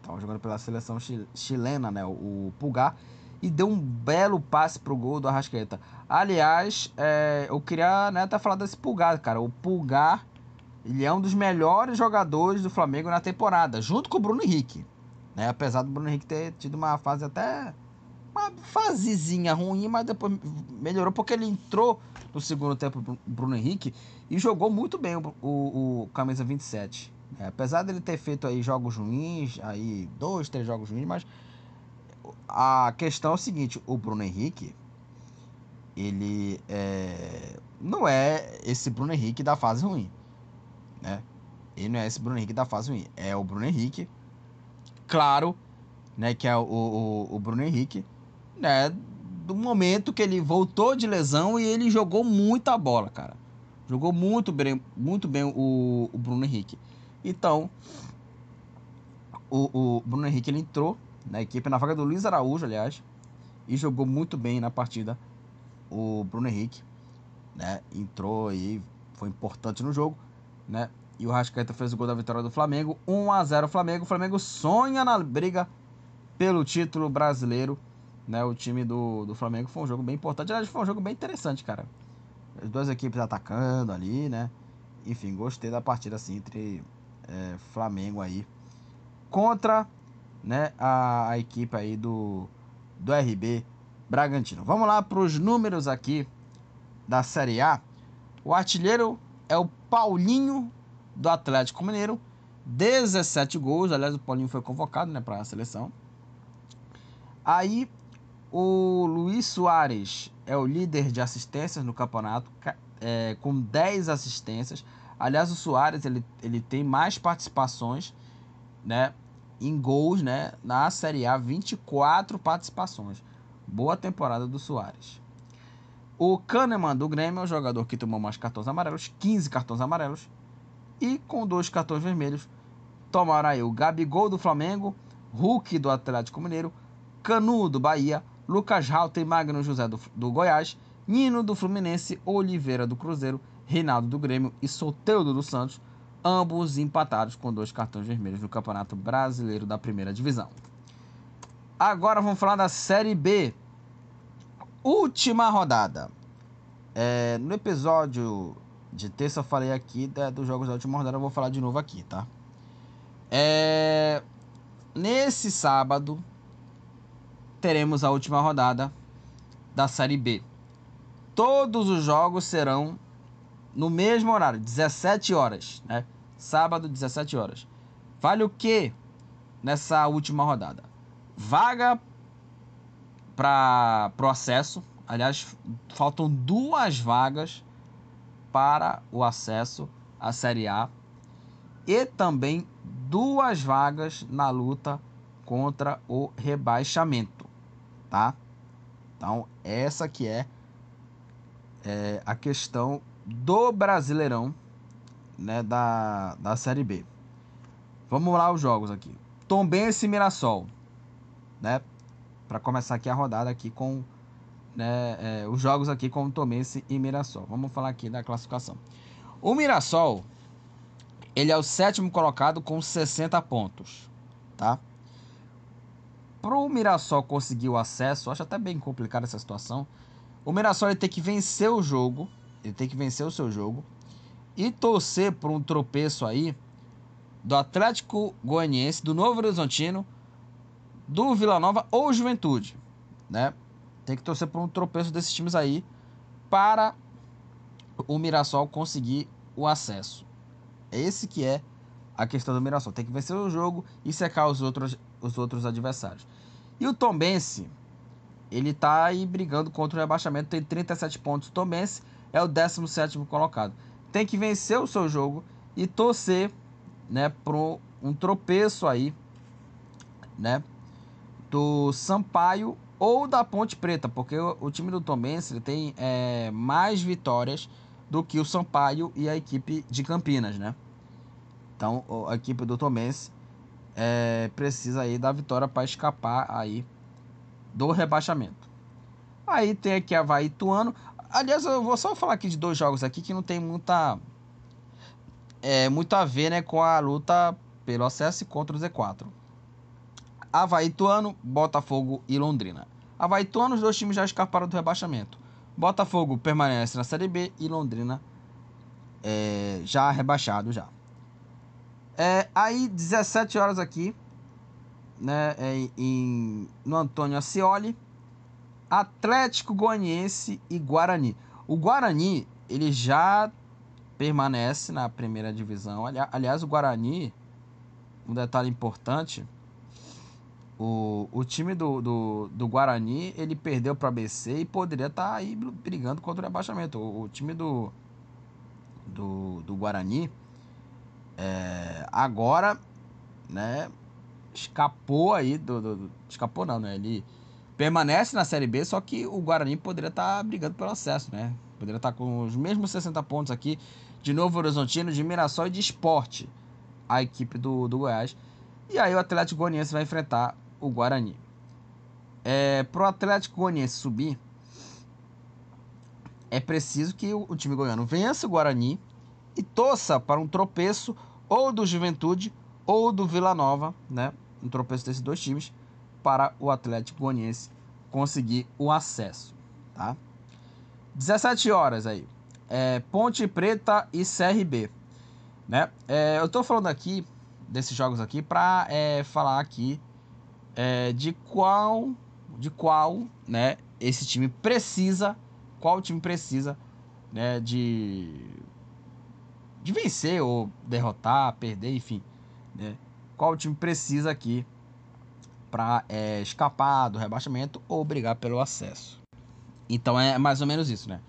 Tava jogando pela seleção chilena, né? O, Pulgar. E deu um belo passe pro gol do Arrascaeta. Aliás, é, eu queria né, até falar desse Pulgar, cara. O Pulgar, ele é um dos melhores jogadores do Flamengo na temporada, junto com o Bruno Henrique. Né? Apesar do Bruno Henrique ter tido uma fase até. Uma fasezinha ruim, mas depois melhorou porque ele entrou no segundo tempo, o Bruno Henrique, e jogou muito bem o, o, o camisa 27. É, apesar dele ter feito aí jogos ruins, aí dois, três jogos ruins, mas a questão é o seguinte, o Bruno Henrique, ele é, não é esse Bruno Henrique da fase ruim, né? Ele não é esse Bruno Henrique da fase ruim, é o Bruno Henrique, claro, né, que é o, o, o Bruno Henrique, né, do momento que ele voltou de lesão e ele jogou muita bola, cara. Jogou muito bem, muito bem o, o Bruno Henrique. Então, o, o Bruno Henrique ele entrou na equipe, na vaga do Luiz Araújo, aliás, e jogou muito bem na partida. O Bruno Henrique, né, entrou e foi importante no jogo, né? E o Rascaeta fez o gol da vitória do Flamengo, 1 a 0 Flamengo. O Flamengo sonha na briga pelo título brasileiro, né? O time do, do Flamengo foi um jogo bem importante, aliás, foi um jogo bem interessante, cara. As duas equipes atacando ali, né? Enfim, gostei da partida assim entre é, Flamengo aí contra né, a, a, equipe aí do, do RB Bragantino. Vamos lá para os números aqui da Série A. O artilheiro é o Paulinho do Atlético Mineiro, 17 gols. Aliás, o Paulinho foi convocado né, para a seleção. Aí o Luiz Soares é o líder de assistências no campeonato, é, com 10 assistências. Aliás, o Soares ele, ele tem mais participações né, em gols né, na Série A, 24 participações. Boa temporada do Soares. O Kahneman do Grêmio é o jogador que tomou mais cartões amarelos, 15 cartões amarelos. E com dois cartões vermelhos, tomaram aí o Gabigol do Flamengo, Hulk do Atlético Mineiro, Canu do Bahia, Lucas Halter e Magno José do, do Goiás, Nino do Fluminense, Oliveira do Cruzeiro Reinaldo do Grêmio e Soteudo do Santos, ambos empatados com dois cartões vermelhos no Campeonato Brasileiro da Primeira Divisão. Agora vamos falar da Série B. Última rodada. É, no episódio de terça eu falei aqui da, dos jogos da última rodada, eu vou falar de novo aqui, tá? É, nesse sábado teremos a última rodada da Série B. Todos os jogos serão no mesmo horário, 17 horas, né? Sábado, 17 horas. Vale o que nessa última rodada? Vaga para o acesso. Aliás, faltam duas vagas para o acesso à Série A e também duas vagas na luta contra o rebaixamento, tá? Então, essa que é, é a questão do Brasileirão, né, da, da Série B. Vamos lá os jogos aqui. Tombense e Mirassol, né? Para começar aqui a rodada aqui com né, é, os jogos aqui com Tombense e Mirassol. Vamos falar aqui da classificação. O Mirassol, ele é o sétimo colocado com 60 pontos, tá? Para o Mirassol conseguir o acesso, acho até bem complicada essa situação. O Mirassol ele tem que vencer o jogo, ele tem que vencer o seu jogo e torcer por um tropeço aí do Atlético Goianiense, do Novo Horizontino, do Vila Nova ou Juventude, né? Tem que torcer por um tropeço desses times aí para o Mirassol conseguir o acesso. Esse que é a questão do Mirassol. Tem que vencer o jogo e secar os outros, os outros adversários. E o Tombense, ele tá aí brigando contra o rebaixamento, tem 37 pontos. O Tombense é o 17 colocado. Tem que vencer o seu jogo e torcer, né, por um tropeço aí, né, do Sampaio ou da Ponte Preta, porque o, time do Tombense tem é, mais vitórias do que o Sampaio e a equipe de Campinas, né? Então a equipe do Tomense é, precisa aí da vitória para escapar aí do rebaixamento. Aí tem aqui Havaí Tuano. Aliás, eu vou só falar aqui de dois jogos aqui que não tem muita é, muito a ver né, com a luta pelo acesso contra o Z4. Havaí Tuano, Botafogo e Londrina. Havaí Tuano, os dois times já escaparam do rebaixamento. Botafogo permanece na Série B e Londrina é, já rebaixado já. É, aí 17 horas aqui, né, é, em, no Antônio Ascioli, Atlético Goianiense e Guarani. O Guarani, ele já permanece na primeira divisão. aliás, o Guarani, um detalhe importante, o, o time do, do, do Guarani, ele perdeu para BC e poderia estar tá aí brigando contra o rebaixamento. O, o time do, do, do Guarani é, agora, né, escapou aí do, do, do, Escapou não, né? Ele permanece na Série B, só que o Guarani poderia estar tá brigando pelo acesso, né? Poderia estar tá com os mesmos 60 pontos aqui de Novo Horizontino, de Mirassol e de Esporte, a equipe do, do Goiás. E aí o Atlético Goianiense vai enfrentar o Guarani. É, para o Atlético Goianiense subir, é preciso que o, o time goiano vença o Guarani e torça para um tropeço ou do Juventude ou do Vila Nova, né? Um tropeço desses dois times para o Atlético Goianiense conseguir o acesso, tá? 17 horas aí. É, Ponte Preta e CRB, né? É, eu tô falando aqui desses jogos aqui para é, falar aqui é, de qual de qual né esse time precisa qual time precisa né de de vencer ou derrotar perder enfim né qual time precisa aqui para é, escapar do rebaixamento ou brigar pelo acesso então é mais ou menos isso né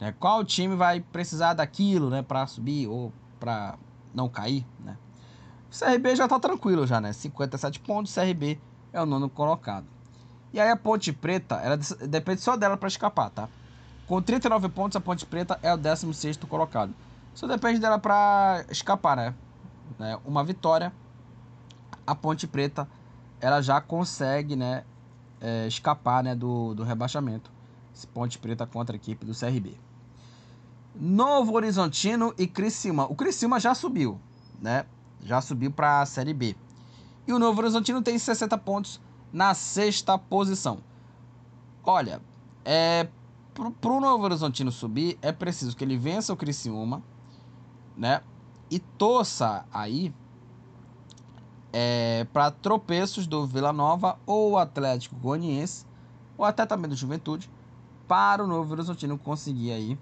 é, qual time vai precisar daquilo né para subir ou para não cair né o CRB já tá tranquilo já né 57 pontos CRB é o nono colocado. E aí a Ponte Preta, ela depende só dela para escapar, tá? Com 39 pontos, a Ponte Preta é o 16 colocado. Só depende dela para escapar, né? né? Uma vitória, a Ponte Preta, ela já consegue, né? É, escapar, né? Do, do rebaixamento. Esse Ponte Preta contra a equipe do CRB. Novo Horizontino e Criciúma. O Criciúma já subiu, né? Já subiu para a Série B. E o Novo Horizontino tem 60 pontos na sexta posição. Olha, é, para o Novo Horizontino subir, é preciso que ele vença o Criciúma, né? E torça aí é, para tropeços do Vila Nova ou Atlético Goianiense, ou até também do Juventude, para o Novo Horizontino conseguir aí,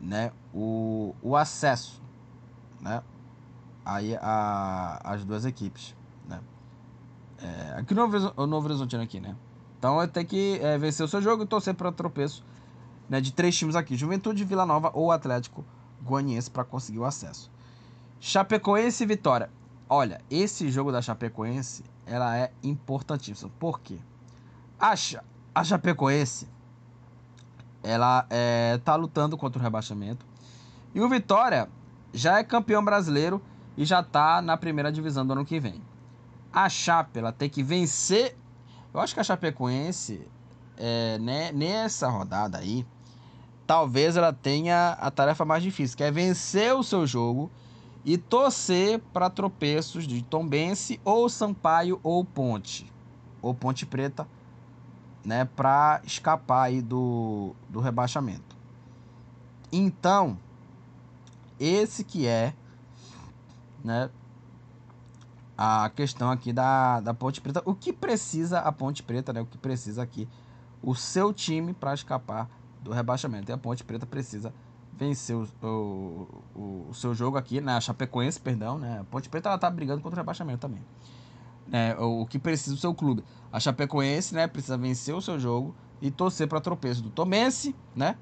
né, o, o acesso, né, aí a, as duas equipes, né. É, aqui no Novo, o Novo Horizontino aqui, né. Então ter que é, vencer o seu jogo e torcer para tropeço, né, de três times aqui, Juventude, Vila Nova ou Atlético Goianiense para conseguir o acesso. Chapecoense e Vitória. Olha, esse jogo da Chapecoense, ela é importantíssima. Por quê? A, a Chapecoense, ela é, tá lutando contra o rebaixamento. E o Vitória já é campeão brasileiro e já tá na primeira divisão do ano que vem. A Chape, ela tem que vencer. Eu acho que a Chapecoense, é, né, nessa rodada aí, talvez ela tenha a tarefa mais difícil, que é vencer o seu jogo e torcer para tropeços de Tombense ou Sampaio ou Ponte, ou Ponte Preta, né, para escapar aí do, do rebaixamento. Então, esse que é, né, a questão aqui da, da Ponte Preta. O que precisa a Ponte Preta, né? O que precisa aqui o seu time para escapar do rebaixamento. E a Ponte Preta precisa vencer o, o, o, seu jogo aqui, né? Chapecoense, perdão, né? A Ponte Preta ela tá brigando contra o rebaixamento também. É, o, o que precisa o seu clube. A Chapecoense, né, precisa vencer o seu jogo e torcer para tropeço do Tomense, né?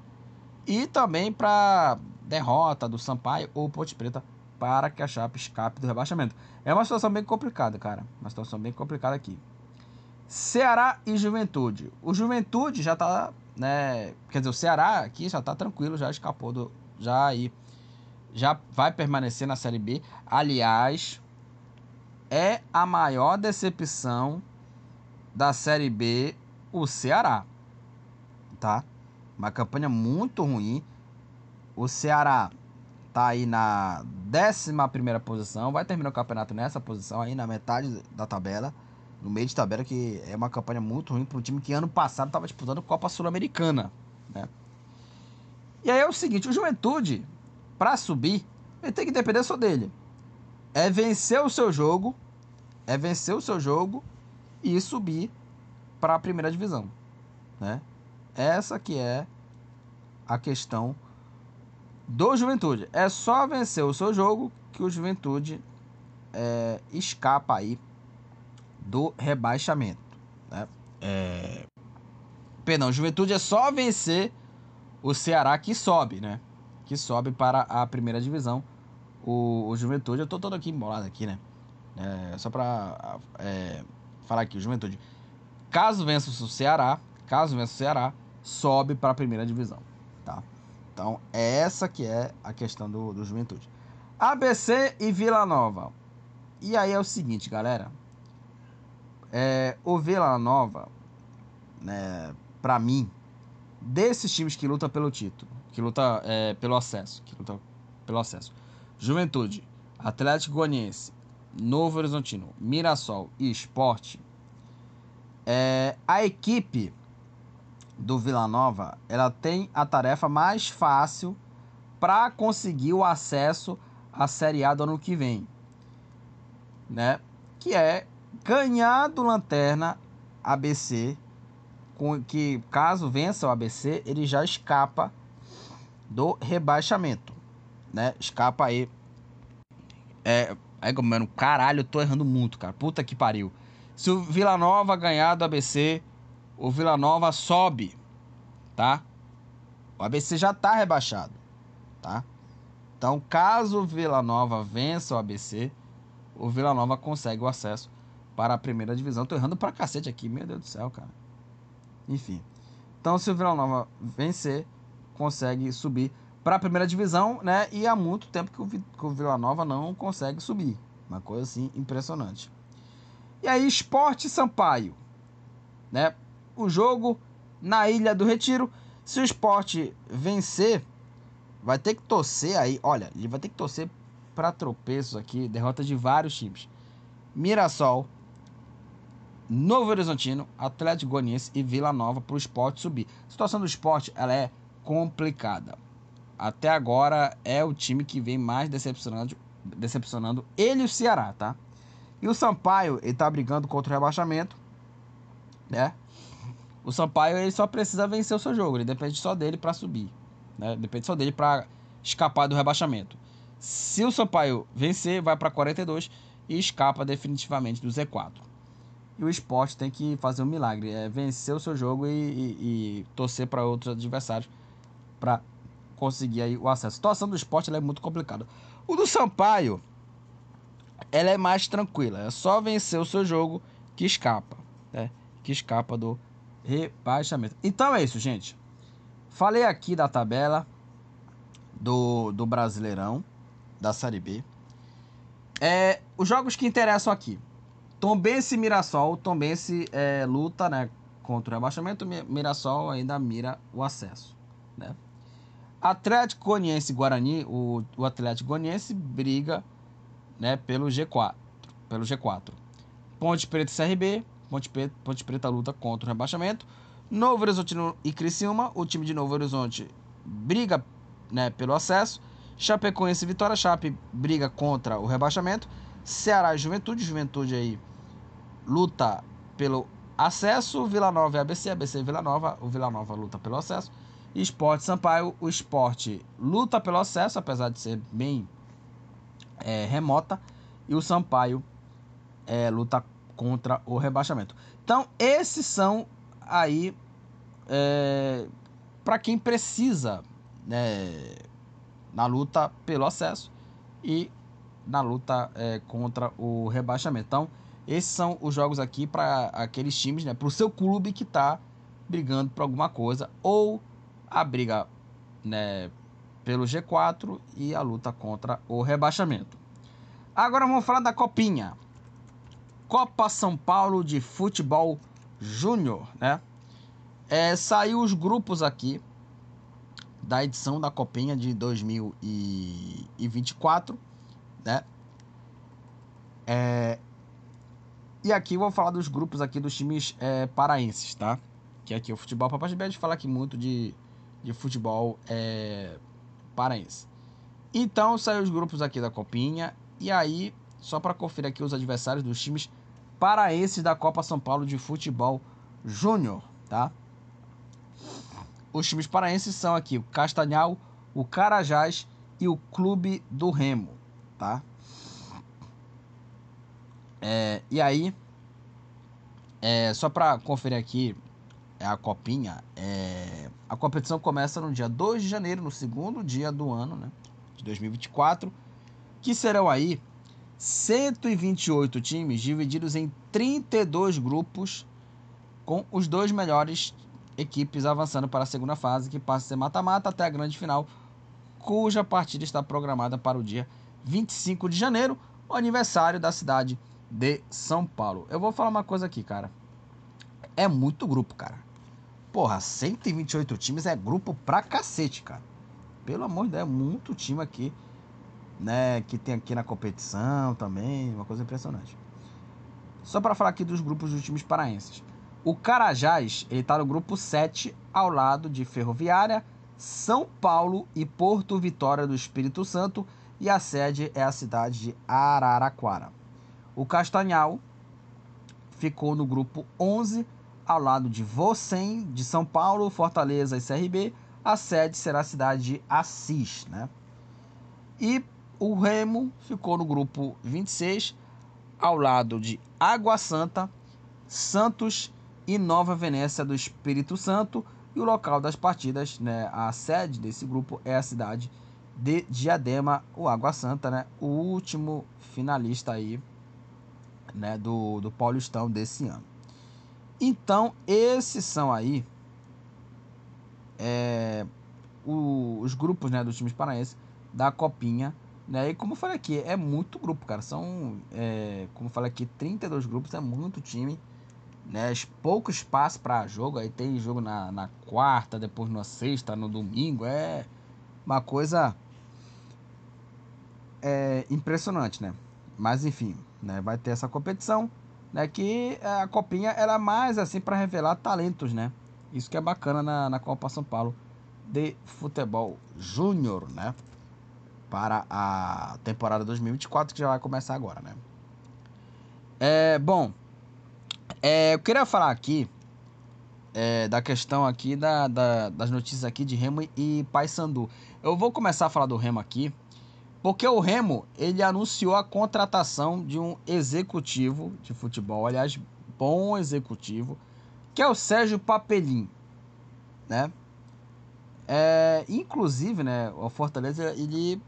E também para derrota do Sampaio ou Ponte Preta para que a Chape escape do rebaixamento. É uma situação bem complicada, cara. Uma situação bem complicada aqui. Ceará e Juventude. O Juventude já tá né? Quer dizer, o Ceará aqui já tá tranquilo, já escapou do. Já aí. Já vai permanecer na Série B. Aliás, é a maior decepção da Série B o Ceará. Tá? Uma campanha muito ruim. O Ceará tá aí na 11 posição. Vai terminar o campeonato nessa posição, aí na metade da tabela no meio de tabela, que é uma campanha muito ruim para um time que ano passado estava disputando Copa Sul-Americana. Né? E aí é o seguinte: o Juventude, para subir, ele tem que depender só dele. É vencer o seu jogo, é vencer o seu jogo e subir para a primeira divisão. Né? Essa que é a questão do Juventude. É só vencer o seu jogo que o Juventude é, escapa aí do rebaixamento. Né? É... Perdão, Juventude é só vencer o Ceará que sobe, né? Que sobe para a primeira divisão. O, o Juventude, eu tô todo aqui embolado aqui, né? É, só para é, falar aqui, o Juventude. Caso vença o Ceará, caso vença o Ceará, sobe para a primeira divisão, tá? Então, essa que é a questão do, do Juventude. ABC e Vila Nova. E aí é o seguinte, galera. É, o Vila Nova, né, para mim, desses times que lutam pelo título, que luta é, pelo acesso, que luta pelo acesso, Juventude, Atlético Goianiense, Novo Horizontino, Mirassol e Esporte, é, a equipe do Vila Nova, ela tem a tarefa mais fácil para conseguir o acesso à Série A do ano que vem, né? Que é ganhar do Lanterna ABC, com que caso vença o ABC, ele já escapa do rebaixamento, né? Escapa aí. É, é mano, caralho, eu tô errando muito, cara. Puta que pariu. Se o Vila Nova ganhar do ABC, o Vila Nova sobe, tá? O ABC já tá rebaixado, tá? Então, caso o Vila Nova vença o ABC, o Vila Nova consegue o acesso para a primeira divisão. Tô errando pra cacete aqui, meu Deus do céu, cara. Enfim. Então, se o Vila Nova vencer, consegue subir para a primeira divisão, né? E há muito tempo que o, que o Vila Nova não consegue subir. Uma coisa assim impressionante. E aí, Esporte Sampaio, né? O jogo na Ilha do Retiro. Se o esporte vencer, vai ter que torcer aí. Olha, ele vai ter que torcer para tropeços aqui, derrota de vários times. Mirassol, Novo Horizontino, Atlético Goianiense e Vila Nova para o esporte subir. A situação do esporte ela é complicada. Até agora é o time que vem mais decepcionando, decepcionando ele e o Ceará, tá? E o Sampaio, ele tá brigando contra o rebaixamento, né? O Sampaio ele só precisa vencer o seu jogo, ele depende só dele para subir, né? Depende só dele para escapar do rebaixamento. Se o Sampaio vencer, vai para 42 e escapa definitivamente do Z4. E o esporte tem que fazer um milagre, é vencer o seu jogo e, e, e torcer para outros adversários para conseguir aí o acesso. A situação do esporte é muito complicada. O do Sampaio, ela é mais tranquila. É só vencer o seu jogo que escapa, né? Que escapa do rebaixamento. Então é isso, gente. Falei aqui da tabela do, do Brasileirão, da Série B. É, os jogos que interessam aqui. Tombense e Mirassol. Tombense é, luta né, contra o rebaixamento. Mirassol ainda mira o acesso. Né? Atlético Goianiense Guarani. O, o Atlético Goianiense briga né, pelo G4. Pelo G4. Ponte Preta e CRB. Ponte Preta, Ponte Preta luta contra o rebaixamento. Novo Horizontino e Criciúma. O time de Novo Horizonte briga né, pelo acesso. Chapecoense e Vitória. Chape briga contra o rebaixamento. Ceará e Juventude. Juventude aí luta pelo acesso. Vila Nova e ABC. ABC e Vila Nova. O Vila Nova luta pelo acesso. Esporte Sampaio. O esporte luta pelo acesso, apesar de ser bem é, remota. E o Sampaio é, luta contra o rebaixamento. Então, esses são aí é, para quem precisa né, na luta pelo acesso e na luta é, contra o rebaixamento. Então, esses são os jogos aqui para aqueles times, né, para o seu clube que está brigando por alguma coisa ou a briga né, pelo G4 e a luta contra o rebaixamento. Agora vamos falar da copinha. Copa São Paulo de Futebol Júnior, né? É, saiu os grupos aqui da edição da Copinha de 2024, né? É, e aqui vou falar dos grupos aqui dos times é, paraenses, tá? Que aqui o futebol Papai de falar aqui muito de, de futebol é, paraense. Então saiu os grupos aqui da Copinha e aí só para conferir aqui os adversários dos times paraenses da Copa São Paulo de Futebol Júnior, tá? Os times paraenses são aqui o Castanhal, o Carajás e o Clube do Remo, tá? É, e aí, é, só para conferir aqui a copinha, é, a competição começa no dia 2 de janeiro, no segundo dia do ano, né, de 2024, que serão aí 128 times divididos em 32 grupos, com os dois melhores equipes avançando para a segunda fase, que passa a ser mata-mata até a grande final, cuja partida está programada para o dia 25 de janeiro, o aniversário da cidade de São Paulo. Eu vou falar uma coisa aqui, cara. É muito grupo, cara. Porra, 128 times é grupo pra cacete, cara. Pelo amor de Deus, é muito time aqui né, que tem aqui na competição também, uma coisa impressionante. Só para falar aqui dos grupos dos times paraenses. O Carajás, ele tá no grupo 7, ao lado de Ferroviária, São Paulo e Porto Vitória do Espírito Santo, e a sede é a cidade de Araraquara. O Castanhal ficou no grupo 11, ao lado de Vocem, de São Paulo, Fortaleza e CRB. A sede será a cidade de Assis, né? E o Remo ficou no grupo 26, ao lado de Água Santa, Santos e Nova Venécia do Espírito Santo. E o local das partidas, né, a sede desse grupo é a cidade de Diadema, o Água Santa, né, o último finalista aí, né, do, do Paulistão desse ano. Então, esses são aí é, o, os grupos né, dos times paraenses da Copinha né? E como eu falei aqui, é muito grupo, cara. São, é, como eu falei aqui, 32 grupos, é muito time. Né? Pouco espaço para jogo. Aí tem jogo na, na quarta, depois na sexta, no domingo. É uma coisa é, impressionante, né? Mas enfim, né? vai ter essa competição. Né? Que a copinha era mais assim para revelar talentos, né? Isso que é bacana na, na Copa São Paulo de futebol júnior, né? para a temporada 2024 que já vai começar agora, né? É, bom, é, eu queria falar aqui é, da questão aqui da, da, das notícias aqui de Remo e Paysandu. Eu vou começar a falar do Remo aqui, porque o Remo ele anunciou a contratação de um executivo de futebol, aliás, bom executivo, que é o Sérgio Papelim, né? É, inclusive, né, o Fortaleza ele,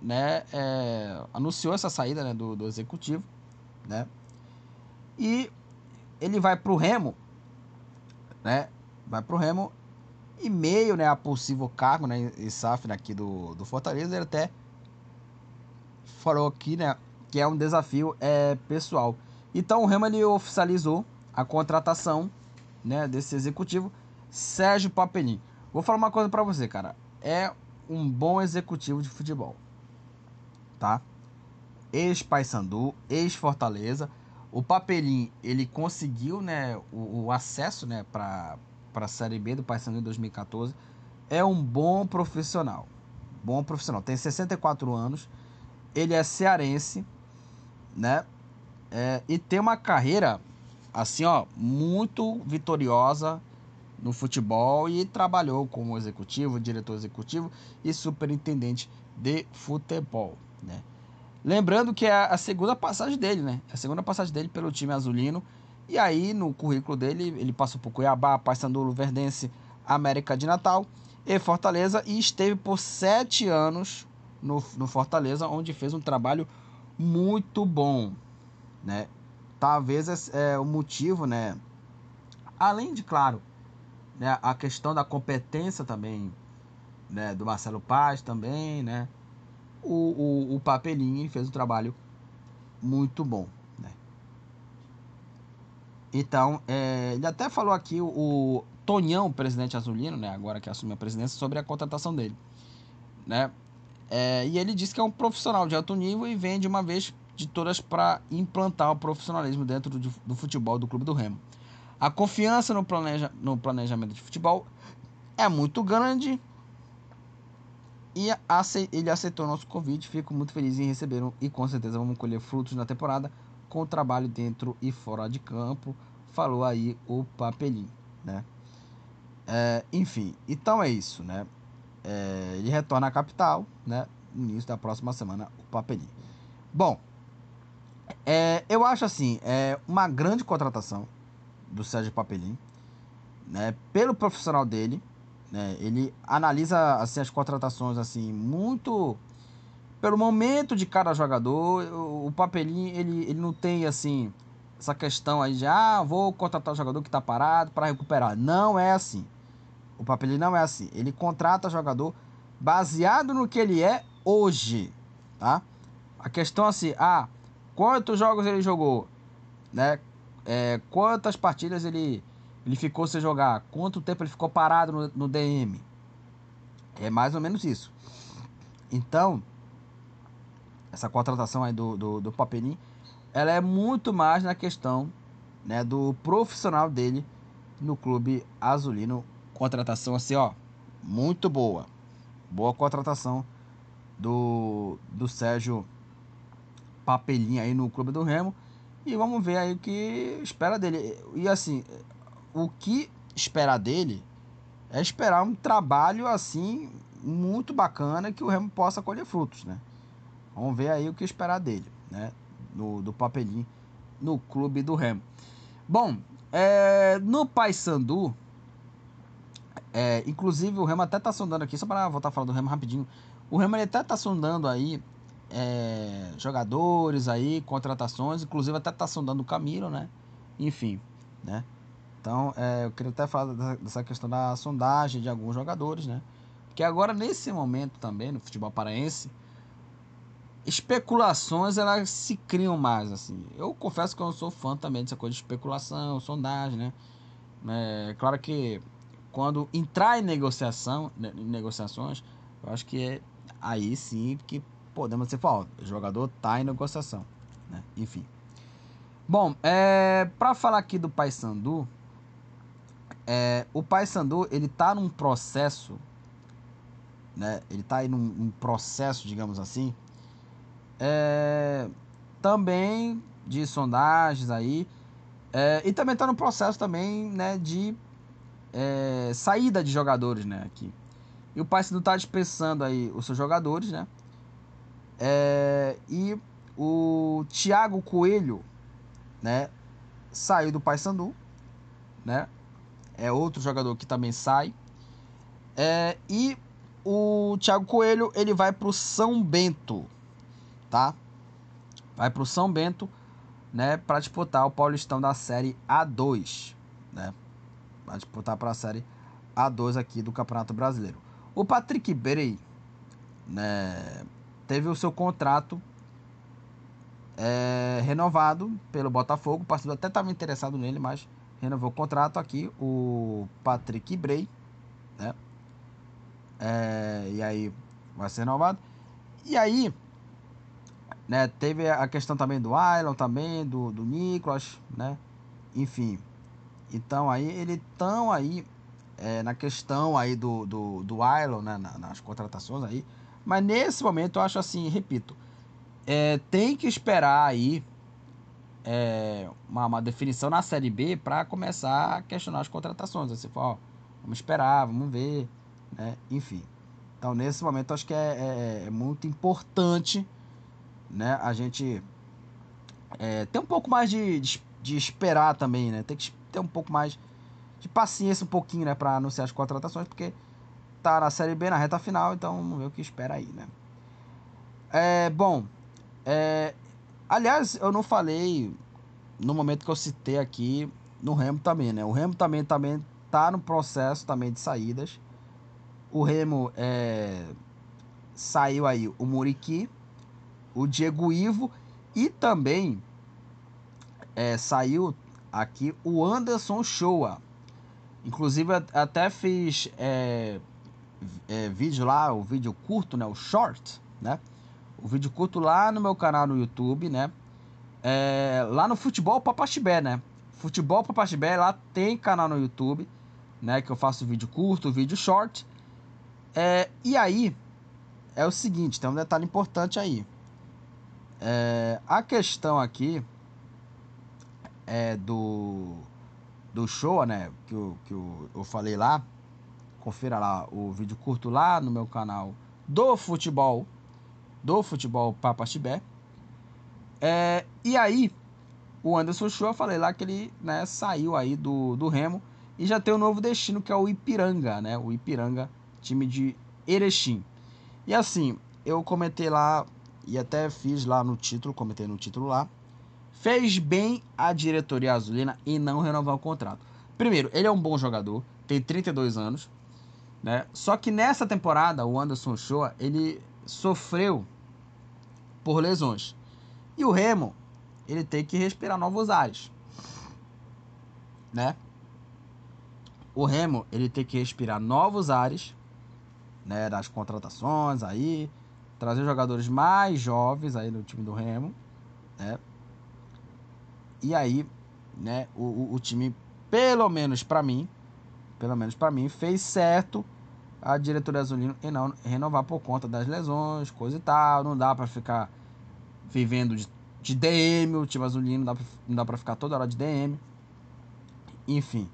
né, é, anunciou essa saída né, do, do executivo, né? E ele vai para o Remo né? Vai pro Remo e meio, né, a possível cargo, né, em SAF aqui do, do Fortaleza, ele até falou aqui, né, que é um desafio é, pessoal. Então o Remo ele oficializou a contratação, né, desse executivo Sérgio Papelim. Vou falar uma coisa para você, cara. É um bom executivo de futebol. Tá? Ex-Paysandu, ex-Fortaleza, o Papelim, ele conseguiu né, o, o acesso né, para a Série B do Paysandu em 2014. É um bom profissional. Bom profissional. Tem 64 anos. Ele é cearense, né? É, e tem uma carreira, assim, ó, muito vitoriosa no futebol e trabalhou como executivo, diretor executivo e superintendente de futebol, né? Lembrando que é a segunda passagem dele, né? É a segunda passagem dele pelo time azulino. E aí, no currículo dele, ele passou por Cuiabá, Paysandu, Verdense, América de Natal e Fortaleza. E esteve por sete anos no, no Fortaleza, onde fez um trabalho muito bom, né? Talvez é, é o motivo, né? Além de, claro, né, a questão da competência também, né? Do Marcelo Paz também, né? o, o, o Papelinho fez um trabalho muito bom. Né? Então, é, ele até falou aqui o, o Tonhão, presidente azulino, né, agora que assumiu a presidência, sobre a contratação dele. Né? É, e ele disse que é um profissional de alto nível e vem de uma vez de todas para implantar o profissionalismo dentro do, do, futebol do Clube do Remo. A confiança no, planeja, no planejamento de futebol é muito grande e ele aceitou nosso convite. Fico muito feliz em receber e com certeza vamos colher frutos na temporada com o trabalho dentro e fora de campo. Falou aí o Papelinho, né? É, enfim, então é isso, né? É, ele retorna à capital, né? No início da próxima semana, o Papelinho. Bom, é, eu acho assim, é uma grande contratação do Sérgio Papelinho, né? Pelo profissional dele, né? Ele analisa assim, as contratações assim muito pelo momento de cada jogador. O, papelinho ele, ele não tem assim essa questão aí de ah, vou contratar o jogador que está parado para recuperar. Não é assim. O papelinho não é assim. Ele contrata jogador baseado no que ele é hoje, tá? A questão assim, ah, quantos jogos ele jogou, né? É, quantas partidas ele ele ficou sem jogar? Quanto tempo ele ficou parado no, no DM? É mais ou menos isso. Então, essa contratação aí do, do, do ela é muito mais na questão né, do profissional dele no clube azulino. Contratação assim, ó, muito boa. Boa contratação do, do Sérgio Papelim aí no clube do Remo. E vamos ver aí o que espera dele. E assim, o que esperar dele é esperar um trabalho assim muito bacana que o Remo possa colher frutos, né? Vamos ver aí o que esperar dele, né? Do, do papelinho no clube do Remo. Bom, é, no Paysandu, é, inclusive o Remo até tá sondando aqui, só para voltar a falar do Remo rapidinho. O Remo ele até tá sondando aí é, jogadores aí, contratações, inclusive até tá sondando o Camilo, né? Enfim, né? Então, é, eu queria até falar dessa questão da sondagem de alguns jogadores, né? Porque agora, nesse momento também, no futebol paraense, especulações elas se criam mais, assim. Eu confesso que eu não sou fã também dessa coisa de especulação, sondagem, né? É, claro que quando entrar em negociação, né, em negociações, eu acho que é aí sim que podemos falar, o jogador tá em negociação, né? Enfim. Bom, é, para falar aqui do Paysandu, é, o Paysandu, ele tá num processo, né? Ele tá aí num, num processo, digamos assim, é, também de sondagens aí, é, e também tá no processo também, né, de é, saída de jogadores, né? Aqui. E o Paysandu tá dispensando aí os seus jogadores, né? É, e o Thiago Coelho, né? Saiu do Paysandu, né? É outro jogador que também sai. É, e o Thiago Coelho, ele vai pro São Bento, tá? Vai pro São Bento, né? Para disputar o Paulistão da Série A2, né? Vai disputar para a Série A2 aqui do Campeonato Brasileiro. O Patrick Berey, né, teve o seu contrato é, renovado pelo Botafogo. O partido até estava interessado nele, mas renovou o contrato aqui. O Patrick Bray, né? É, e aí vai ser renovado. E aí, né, teve a questão também do Ailon, também, do, do Nicolas, né? Enfim. Então aí eles estão aí é, na questão aí do, do, do Ailon, né, nas contratações aí. Mas nesse momento eu acho assim, repito, é, tem que esperar aí é, uma, uma, definição na Série B para começar a questionar as contratações. Fala, ó, vamos esperar, vamos ver, né? Enfim. Então nesse momento eu acho que é, é, é muito importante né, a gente ter um pouco mais de, de, de esperar também, né? Tem que ter um pouco mais de paciência um pouquinho, né, para anunciar as contratações, porque tá na Série B na reta final, então vamos ver o que espera aí, né? É, bom, é, aliás, eu não falei no momento que eu citei aqui no Remo também, né? O Remo também também tá no processo também de saídas. O Remo é, saiu aí o Muriqui, o Diego Ivo e também é, saiu aqui o Anderson Shoa. Inclusive até fiz é, é, vídeo lá, o vídeo curto, né? O short, né? O vídeo curto lá no meu canal no YouTube, né? É, lá no Futebol Papaxibé, né? Futebol Papaxibé, lá tem canal no YouTube, né? Que eu faço vídeo curto, vídeo short. É, e aí, é o seguinte, tem um detalhe importante aí. É, a questão aqui é do do show, né? Que, eu, que eu, eu falei lá. Confira lá o vídeo curto lá no meu canal do futebol. Do futebol Papa Chibé. É, e aí, o Anderson Show, eu falei lá que ele né, saiu aí do, do Remo e já tem um novo destino que é o Ipiranga, né? O Ipiranga, time de Erechim. E assim, eu comentei lá e até fiz lá no título, comentei no título lá, fez bem a diretoria azulina em não renovar o contrato. Primeiro, ele é um bom jogador, tem 32 anos, né? Só que nessa temporada, o Anderson Shoa, ele sofreu por lesões. E o Remo, ele tem que respirar novos ares, né? O Remo, ele tem que respirar novos ares, né, das contratações aí, trazer jogadores mais jovens aí no time do Remo, né? E aí, né, o, o, time, pelo menos para mim, pelo menos para mim, fez certo a diretoria azulina e não renovar por conta das lesões, coisa e tal. Não dá para ficar vivendo de, de, DM, o time azulino, não dá, pra, não dá pra ficar toda hora de DM. Enfim.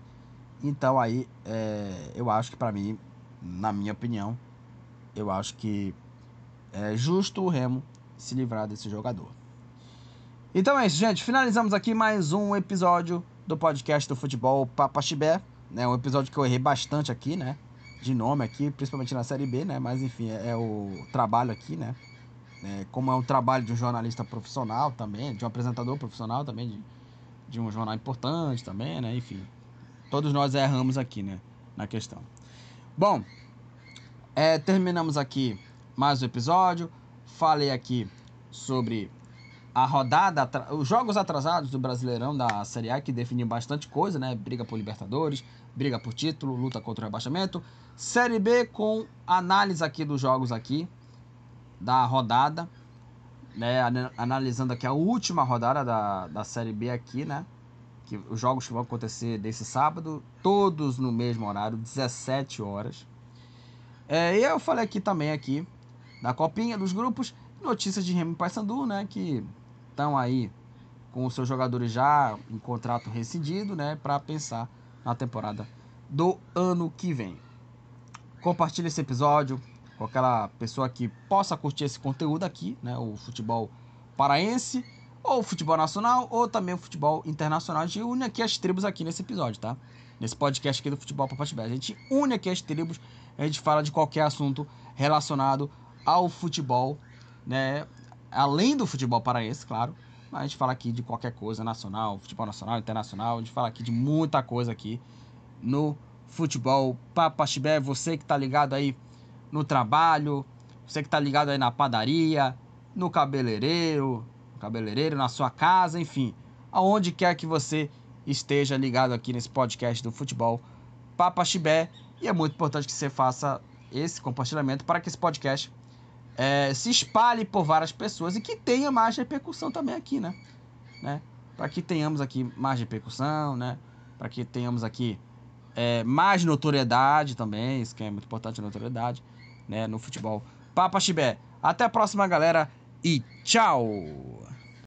Então aí, é, eu acho que para mim, na minha opinião, eu acho que é justo o Remo se livrar desse jogador. Então é isso, gente. Finalizamos aqui mais um episódio do podcast do futebol Papaxibé. Né? Um episódio que eu errei bastante aqui, né? De nome aqui, principalmente na série B, né? Mas enfim, é, é o trabalho aqui, né? É, como é um trabalho de um jornalista profissional também, de um apresentador profissional também, de, de um jornal importante também, né? Enfim, todos nós erramos aqui, né? Na questão. Bom, é, terminamos aqui mais um episódio. Falei aqui sobre a rodada, os jogos atrasados do Brasileirão da Série A, que definiu bastante coisa, né? Briga por Libertadores, briga por título, luta contra o rebaixamento. Série B com análise aqui dos jogos aqui, da rodada, né? Analisando aqui a última rodada da, da Série B aqui, né? Que os jogos que vão acontecer desse sábado, todos no mesmo horário, 17 horas. É, e eu falei aqui também aqui da copinha dos grupos, notícias de Remy Paysandu, né? Que estão aí com os seus jogadores já em contrato rescindido, né, para pensar na temporada do ano que vem. Compartilhe esse episódio com aquela pessoa que possa curtir esse conteúdo aqui, né? O futebol paraense, ou o futebol nacional, ou também o futebol internacional. A gente une aqui as tribos aqui nesse episódio, tá? Nesse podcast aqui do Futebol Papatibé. A gente une aqui as tribos, a gente fala de qualquer assunto relacionado ao futebol, né? Além do futebol paraense, claro. Mas a gente fala aqui de qualquer coisa nacional, futebol nacional, internacional. A gente fala aqui de muita coisa aqui no futebol Papaxibé. Você que tá ligado aí no trabalho, você que tá ligado aí na padaria, no cabeleireiro, no cabeleireiro, na sua casa, enfim, aonde quer que você esteja ligado aqui nesse podcast do futebol Papaxibé. E é muito importante que você faça esse compartilhamento para que esse podcast é, se espalhe por várias pessoas e que tenha mais repercussão também aqui, né? né? Para que tenhamos aqui mais repercussão, né? Para que tenhamos aqui é, mais notoriedade também, isso que é muito importante, notoriedade, né? No futebol. Papa Chibé. Até a próxima, galera, e tchau!